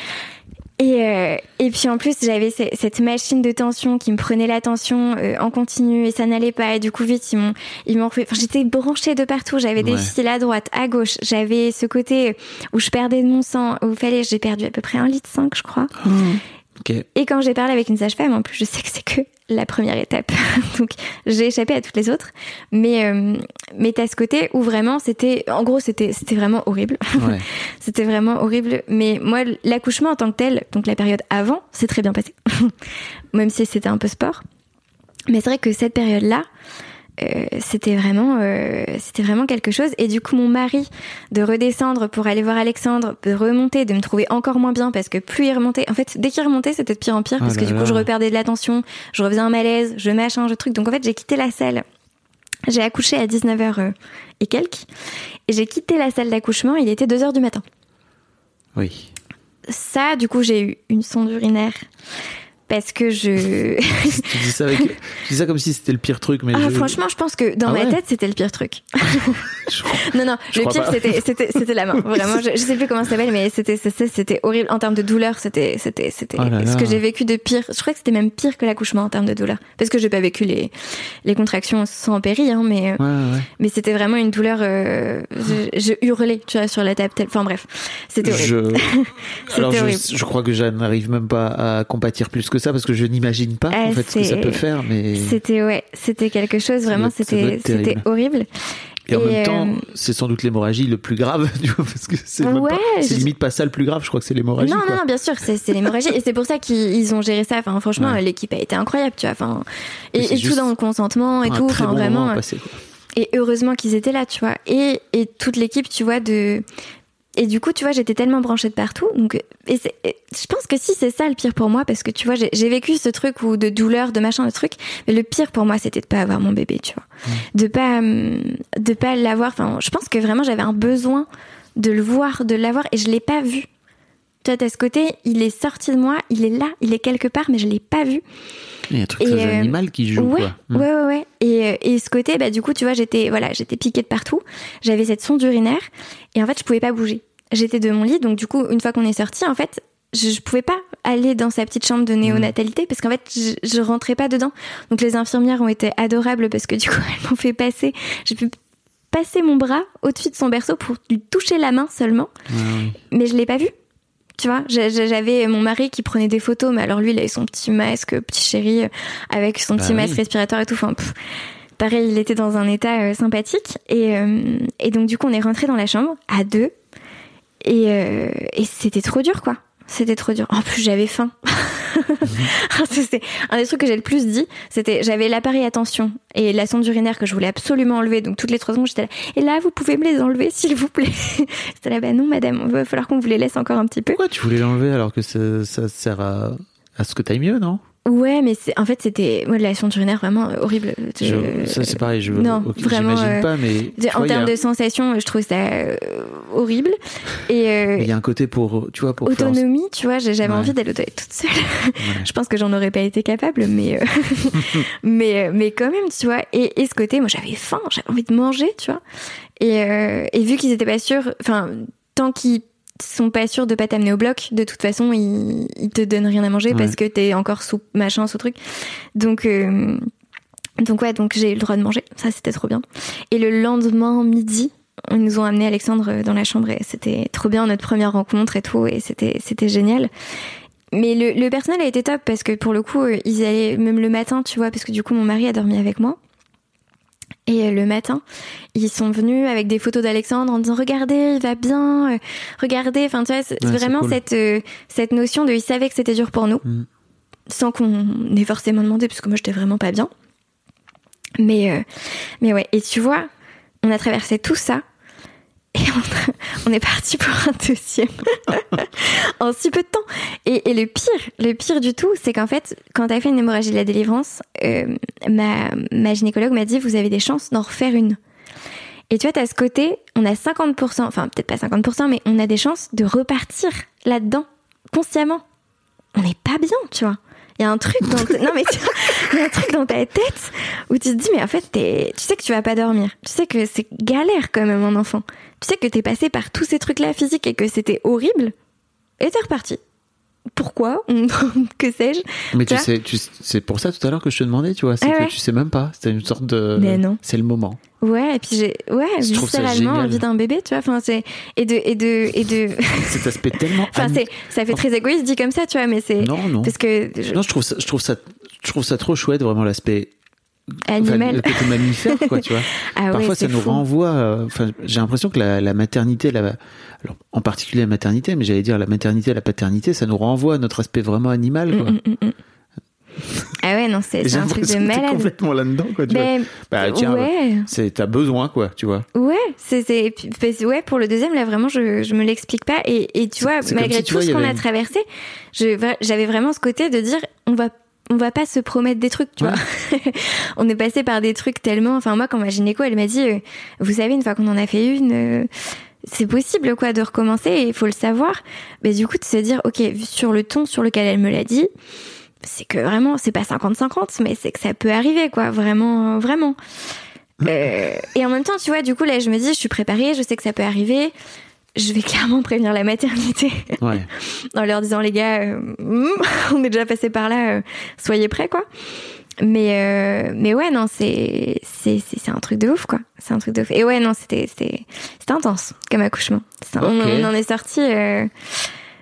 et, euh, et puis en plus, j'avais ce- cette machine de tension qui me prenait la tension euh, en continu et ça n'allait pas. Et du coup, vite, ils m'ont, ils m'ont Enfin, j'étais branchée de partout. J'avais des Ouais. fils à droite, à gauche. J'avais ce côté où je perdais de mon sang, où il fallait, j'ai perdu à peu près un litre cinq, je crois. Ok. Et quand j'ai parlé avec une sage-femme, en plus, je sais que c'est que la première étape. Donc, j'ai échappé à toutes les autres. Mais, euh, mais t'as ce côté où vraiment c'était, en gros, c'était, c'était vraiment horrible. Ouais. C'était vraiment horrible. Mais moi, l'accouchement en tant que tel, donc la période avant, c'est très bien passé. Même si c'était un peu sport. Mais c'est vrai que cette période-là, euh, c'était vraiment, euh, c'était vraiment quelque chose. Et du coup, mon mari, de redescendre pour aller voir Alexandre, de remonter, de me trouver encore moins bien parce que plus il remontait, en fait, dès qu'il remontait, c'était de pire en pire Oh parce que du coup, là. je reperdais de l'attention, je refaisais un malaise, je machin, je truc. Donc en fait, j'ai quitté la salle. J'ai accouché à 19h et quelques. Et j'ai quitté la salle d'accouchement, il était 2h du matin. Oui. Ça, du coup, j'ai eu une sonde urinaire parce que je. Tu dis ça avec, tu dis ça comme si c'était le pire truc, mais ah, je- franchement, je pense que dans Ah ma ouais tête, c'était le pire truc. je Non, non, Je le pire, c'était, c'était, c'était la main. Vraiment, je, je sais plus comment ça s'appelle, mais c'était, c'était, c'était horrible en termes de douleur. C'était, c'était, c'était Oh ce que j'ai vécu de pire. Je crois que c'était même pire que l'accouchement en termes de douleur. Parce que j'ai pas vécu les, les contractions sans péri, hein, mais, Ouais, ouais. mais c'était vraiment une douleur, euh, je, je hurlais, tu vois, sur la table. Enfin, bref. C'était horrible. Je... Alors, horrible. je crois que je n'arrive même pas à compatir plus que ça parce que je n'imagine pas Ah, en fait ce que ça peut faire, mais C'était, ouais, c'était quelque chose, Ça vraiment, ça c'était, c'était horrible. et en et, même temps, euh, c'est sans doute l'hémorragie le plus grave, tu vois, parce que c'est Ouais, je- limite pas ça le plus grave. Je crois que c'est l'hémorragie. Non, quoi. non, bien sûr, c'est l'hémorragie. et c'est pour ça qu'ils ils ont géré ça. Enfin, franchement, Ouais. l'équipe a été incroyable, tu vois. Enfin, et, tout dans le consentement et tout. très Enfin, bon vraiment. Et heureusement qu'ils étaient là, tu vois. Et, et toute l'équipe, tu vois, de. Et du coup, tu vois, j'étais tellement branchée de partout. Donc, et c'est- et je pense que si c'est ça le pire pour moi, parce que tu vois, j'ai vécu ce truc où de douleur, de machin, de truc. Mais le pire pour moi, c'était de pas avoir mon bébé, tu vois, de pas, hum, de pas l'avoir. Enfin, je pense que vraiment, j'avais un besoin de le voir, de l'avoir, et je l'ai pas vu. Tu vois, t'as ce côté, il est sorti de moi, il est là, il est quelque part, mais je l'ai pas vu. Il y a un truc Et, très euh, animal qui joue, ouais, quoi. Hmm. ouais, ouais, ouais. Et, euh, et ce côté, bah, du coup, tu vois, j'étais, voilà, j'étais piquée de partout. J'avais cette sonde urinaire et en fait, je pouvais pas bouger. J'étais de mon lit, donc du coup, une fois qu'on est sorti, en fait, je, je pouvais pas aller dans sa petite chambre de néonatalité parce qu'en fait, je, je rentrais pas dedans. Donc les infirmières ont été adorables parce que du coup, elles m'ont fait passer. J'ai pu passer mon bras au-dessus de son berceau pour lui toucher la main seulement, ouais. mais je l'ai pas vu. Tu vois, j'avais mon mari qui prenait des photos, mais alors lui, il avait son petit masque, petit chéri, euh, avec son Bah petit oui. masque respiratoire et tout. Enfin, pff, pareil, il était dans un état euh, sympathique. Et, euh, et donc, du coup, on est rentré dans la chambre à deux. Et, euh, et c'était trop dur, quoi. C'était trop dur. En plus, j'avais faim. C'est un des trucs que j'ai le plus dit. C'était, j'avais l'appareil à tension et la sonde urinaire que je voulais absolument enlever. Donc toutes les trois secondes, j'étais là. Et là, vous pouvez me les enlever, s'il vous plaît. J'étais là, bah non, madame, il va falloir qu'on vous les laisse encore un petit peu. Pourquoi tu voulais l'enlever alors que ça, sert à, à ce que t'ailles mieux, non? Ouais, mais c'est, en fait, c'était, moi, la sonde urinaire vraiment horrible. Je- Je- Ça c'est pareil, je non, ok, vraiment, j'imagine euh, pas, mais En vois, a- termes de sensations, je trouve ça euh, horrible. Et euh, il y a un côté pour, tu vois, pour autonomie, tu vois, j'ai- j'avais Ouais. envie d'aller aux toilettes toute seule. Ouais. je pense que j'en aurais pas été capable, mais euh, mais euh, mais quand même, tu vois. Et, et ce côté, moi, j'avais faim, j'avais envie de manger, tu vois. Et euh, et vu qu'ils étaient pas sûrs, enfin, tant qu'ils sont pas sûrs de pas t'amener au bloc, de toute façon, ils, ils te donnent rien à manger Ouais. parce que t'es encore sous machin, sous truc. Donc euh, donc ouais, donc j'ai eu le droit de manger. Ça, c'était trop bien. Et le lendemain midi, ils nous ont amené Alexandre dans la chambre et c'était trop bien notre première rencontre et tout et c'était c'était génial. Mais le, le personnel a été top parce que pour le coup, euh, ils allaient même le matin, tu vois, parce que du coup mon mari a dormi avec moi. Et euh, le matin, ils sont venus avec des photos d'Alexandre en disant regardez, il va bien, euh, regardez. Enfin, tu vois, c'est Ouais, vraiment cool. cette euh, cette notion de ils savaient que c'était dur pour nous, Mm. sans qu'on ait forcément demandé, parce que moi j'étais vraiment pas bien. Mais euh, mais ouais. Et tu vois, on a traversé tout ça. Et on, est parti pour un deuxième en si peu de temps. Et, et le pire, le pire du tout, c'est qu'en fait, quand t'as fait une hémorragie de la délivrance, euh, ma, ma gynécologue m'a dit vous avez des chances d'en refaire une. Et tu vois, t'as ce côté, on a 50%, enfin peut-être pas 50%, mais on a des chances de repartir là-dedans, consciemment. On n'est pas bien, tu vois. Il y a un truc dans ta- non mais tu vois, il y a un truc dans ta tête où tu te dis mais en fait tu sais que tu vas pas dormir. Tu sais que c'est galère quand même un enfant. Tu sais que t'es passé par tous ces trucs là physiques et que c'était horrible et t'es reparti. Pourquoi Que sais-je Mais Tu sais, tu- c'est pour ça tout à l'heure que je te demandais, tu vois, c'est Ah que tu sais même pas. C'était une sorte de. Mais non. C'est le moment. Ouais, et puis j'ai ouais, Je viscéralement envie d'un bébé, tu vois. Enfin c'est et de et de et de Cet aspect tellement. enfin c'est ça fait très égoïste dit comme ça, tu vois, mais c'est Non, non. parce que je- Non, je trouve ça, je trouve ça, je trouve ça trop chouette, vraiment l'aspect. Enfin, animal. le côté mammifère, quoi, tu vois. Ah Parfois, ça nous fou. renvoie. euh, Enfin, j'ai l'impression que la, la maternité, la, alors, en particulier la maternité, mais j'allais dire la maternité, la paternité, ça nous renvoie à notre aspect vraiment animal, quoi. Mm, mm, mm. Ah ouais, non, c'est un truc de malade. complètement là-dedans, quoi. Tu vois. Ben, Bah, tiens, ouais, c'est t'as besoin, quoi, tu vois. ouais, c'est ouais pour le deuxième là vraiment je je me l'explique pas et et tu vois malgré si, tout vois, ce qu'on avait a traversé, j'avais vraiment ce côté de dire on va on va pas se promettre des trucs, tu Ouais. vois. on est passé par des trucs tellement enfin moi quand ma gynéco elle m'a dit euh, vous savez une fois qu'on en a fait une euh, c'est possible quoi de recommencer et il faut le savoir. Mais du coup de se dire OK, sur le ton sur lequel elle me l'a dit, c'est que vraiment c'est pas 50-50 mais c'est que ça peut arriver quoi, vraiment vraiment. Euh, et en même temps, tu vois, du coup, là, je me dis, je suis préparée, je sais que ça peut arriver. Je vais clairement prévenir la maternité Ouais. en leur disant, les gars, euh, hmm, on est déjà passé par là, euh, soyez prêts, quoi. Mais, euh, mais ouais, non, c'est, c'est, c'est, c'est un truc de ouf, quoi. C'est un truc de ouf. Et ouais, non, c'était, c'était, c'était intense comme accouchement. On, en est sorti, euh,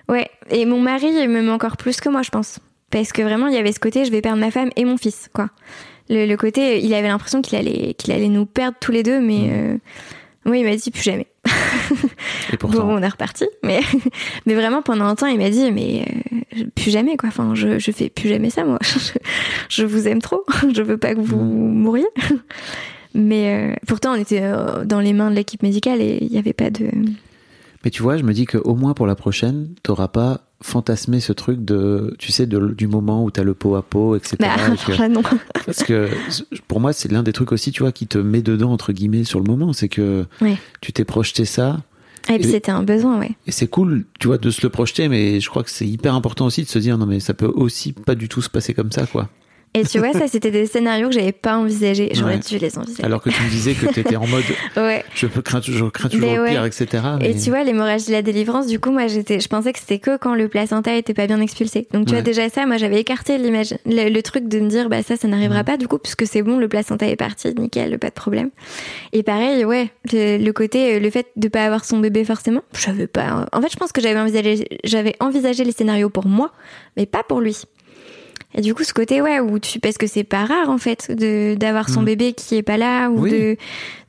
ouais. Et mon mari il m'aime encore plus que moi, je pense. Parce que vraiment, il y avait ce côté, je vais perdre ma femme et mon fils, quoi. Le, le côté, il avait l'impression qu'il allait, qu'il allait nous perdre tous les deux, mais, euh, moi, il m'a dit plus jamais. Et pourtant. Bon, on est reparti, mais mais vraiment pendant un temps, il m'a dit mais euh, plus jamais quoi. Enfin, je je fais plus jamais ça moi. Je, je vous aime trop. Je veux pas que vous mouriez. Mais euh, pourtant, on était euh, dans les mains de l'équipe médicale et il n'y avait pas de. Mais tu vois, je me dis qu'au moins pour la prochaine, t'auras pas fantasmé ce truc de, tu sais, de- du moment où t'as le pot à pot, etc. Bah, et que- là, non. Parce que pour moi, c'est l'un des trucs aussi, tu vois, qui te met dedans, entre guillemets, sur le moment. C'est que Ouais. tu t'es projeté ça. Et puis c'était un besoin, ouais. Et c'est cool, tu vois, de se le projeter, mais je crois que c'est hyper important aussi de se dire, non, mais ça peut aussi pas du tout se passer comme ça, quoi. Et tu vois, ça c'était des scénarios que j'avais pas envisagés. J'aurais Ouais. dû les envisager. Alors que tu me disais que t'étais en mode, Ouais. je peux crains toujours, crains toujours Mais le ouais. pire, etc. Mais... Et tu vois, l'hémorragie de la délivrance, du coup, moi, j'étais, je pensais que c'était que quand le placenta était pas bien expulsé. Donc, tu vois, déjà ça, moi, j'avais écarté l'image, le, le truc de me dire, bah, ça, ça n'arrivera Mhm. pas, du coup, puisque c'est bon, le placenta est parti, nickel, pas de problème. Et pareil, ouais, le, le côté, euh, le fait de pas avoir son bébé forcément, je savais pas. En fait, je pense que j'avais envisagé, j'avais envisagé les scénarios pour moi, mais pas pour lui. Et du coup, ce côté, ouais, où tu, parce que c'est pas rare, en fait, de, d'avoir son Mhm. bébé qui est pas là, ou Oui. de,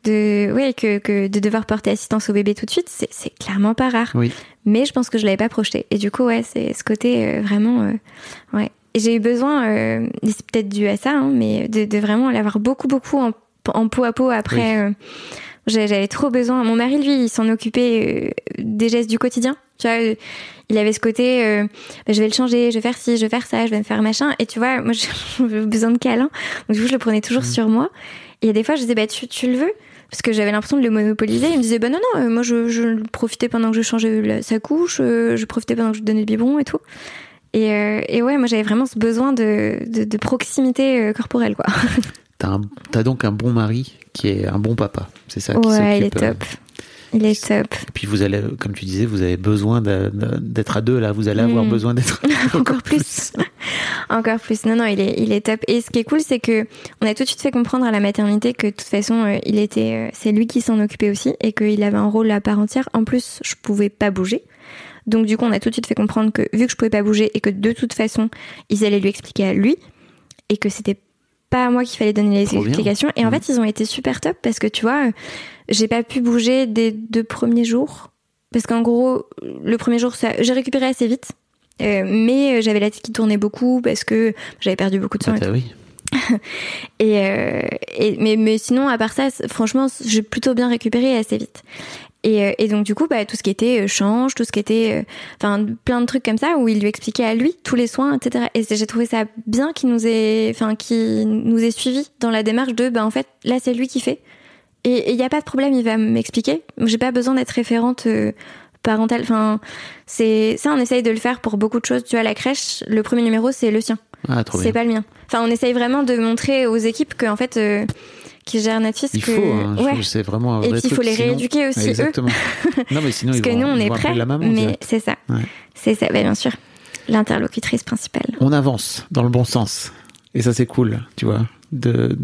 de, ouais, que, que de devoir porter assistance au bébé tout de suite, c'est, c'est clairement pas rare. Oui. Mais je pense que je l'avais pas projeté. Et du coup, ouais, c'est ce côté euh, vraiment, euh, ouais. Et j'ai eu besoin, euh, c'est peut-être dû à ça, hein, mais de, de vraiment l'avoir beaucoup, beaucoup en, en peau à peau après. euh, j'avais trop besoin. Mon mari, lui, il s'en occupait euh, des gestes du quotidien. Tu vois, euh, il avait ce côté, euh, bah, je vais le changer, je vais faire ci, je vais faire ça, je vais me faire machin. Et tu vois, moi, j'ai besoin de câlin. Donc, du coup, je le prenais toujours sur moi. Et il y a des fois, je disais, bah, tu, tu le veux? Parce que j'avais l'impression de le monopoliser. Il me disait, bah, non, non, moi, je, je profitais pendant que je changeais la- sa couche, je profitais pendant que je donnais le biberon et tout. Et, euh, et ouais, moi, j'avais vraiment ce besoin de, de, de proximité euh, corporelle, quoi. T'as donc un bon mari qui est un bon papa. C'est ça qui Ouais, il est euh, top. Il est top. Et puis vous allez, comme tu disais, vous avez besoin d'être à deux là. Vous allez avoir Mm. besoin d'être Encore plus. Encore plus. Non, non, il est, il est top. Et ce qui est cool, c'est que on a tout de suite fait comprendre à la maternité que de toute façon, euh, il était, euh, c'est lui qui s'en occupait aussi et qu'il avait un rôle à part entière. En plus, je pouvais pas bouger. Donc du coup, on a tout de suite fait comprendre que vu que je pouvais pas bouger et que de toute façon, ils allaient lui expliquer à lui et que c'était pas à moi qu'il fallait donner les Trop bien. explications. Et en Mhm. fait, ils ont été super top parce que tu vois, euh, j'ai pas pu bouger des deux premiers jours. Parce qu'en gros, le premier jour, ça- j'ai récupéré assez vite. Euh, mais euh, j'avais la tête qui tournait beaucoup parce que j'avais perdu beaucoup de sang. Ah, et oui. et, euh, et- mais, mais sinon, à part ça, franchement, j'ai plutôt bien récupéré assez vite. Et, euh, et donc du coup, bah, tout ce qui était euh, change, tout ce qui était, euh, enfin, plein de trucs comme ça où il lui expliquait à lui tous les soins, etc. Et j'ai trouvé ça bien qu'il nous ait, enfin, qu'il nous ait suivi dans la démarche de, bah en fait, là c'est lui qui fait. Et il n'y a pas de problème, il va m'expliquer. J'ai pas besoin d'être référente parentale. Enfin, c'est ça, on essaye de le faire pour beaucoup de choses. Tu vois, la crèche, le premier numéro c'est le sien. Ah, C'est pas le mien. Enfin, on essaye vraiment de montrer aux équipes que, en fait, euh, qui gèrent notre fils, Il que faut, hein, ouais. c'est vraiment un Et vrai puis il faut les sinon- rééduquer aussi eux, Exactement. non, mais sinon, parce ils que vont, nous on est prêts. la maman. mais c'est ça, Ouais. c'est ça, bah, bien sûr, l'interlocutrice principale. On avance dans le bon sens. Et ça, c'est cool, tu vois, de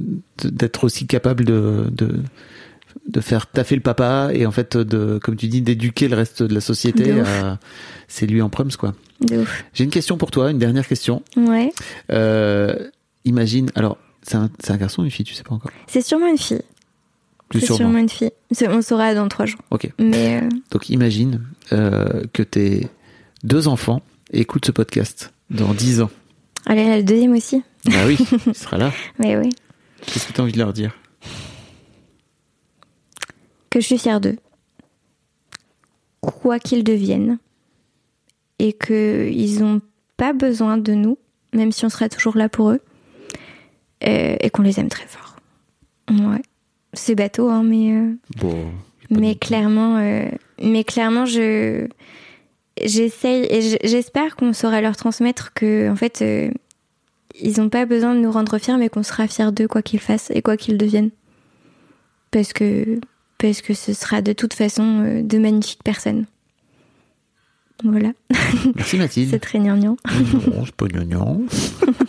de- d'être aussi capable de, de de faire taffer le papa et en fait de comme tu dis d'éduquer le reste de la société De c'est lui en proms quoi De j'ai une question pour toi une dernière question Ouais. Euh, imagine alors c'est un, garçon ou une fille tu sais pas encore? C'est sûrement une fille. Plus C'est sûrement. sûrement une fille. On saura dans trois jours. ok Mais euh, donc imagine euh, que tes deux enfants écoutent ce podcast dans dix ans allez, là, le deuxième aussi. bah oui il sera là Mais oui. qu'est-ce que tu as envie de leur dire? Que je suis fière d'eux. Quoi qu'ils deviennent. Et qu'ils n'ont pas besoin de nous, même si on sera toujours là pour eux. Et qu'on les aime très fort. Ouais. C'est bateau, hein, mais. euh, bon Mais clairement, euh, mais clairement, je j'essaye et j'espère qu'on saura leur transmettre que en fait, euh, ils n'ont pas besoin de nous rendre fiers, mais qu'on sera fiers d'eux quoi qu'ils fassent et quoi qu'ils deviennent, parce que parce que ce sera de toute façon euh, de magnifiques personnes. Voilà, merci Mathilde c'est très gnangnan. Non, c'est pas gnangnan.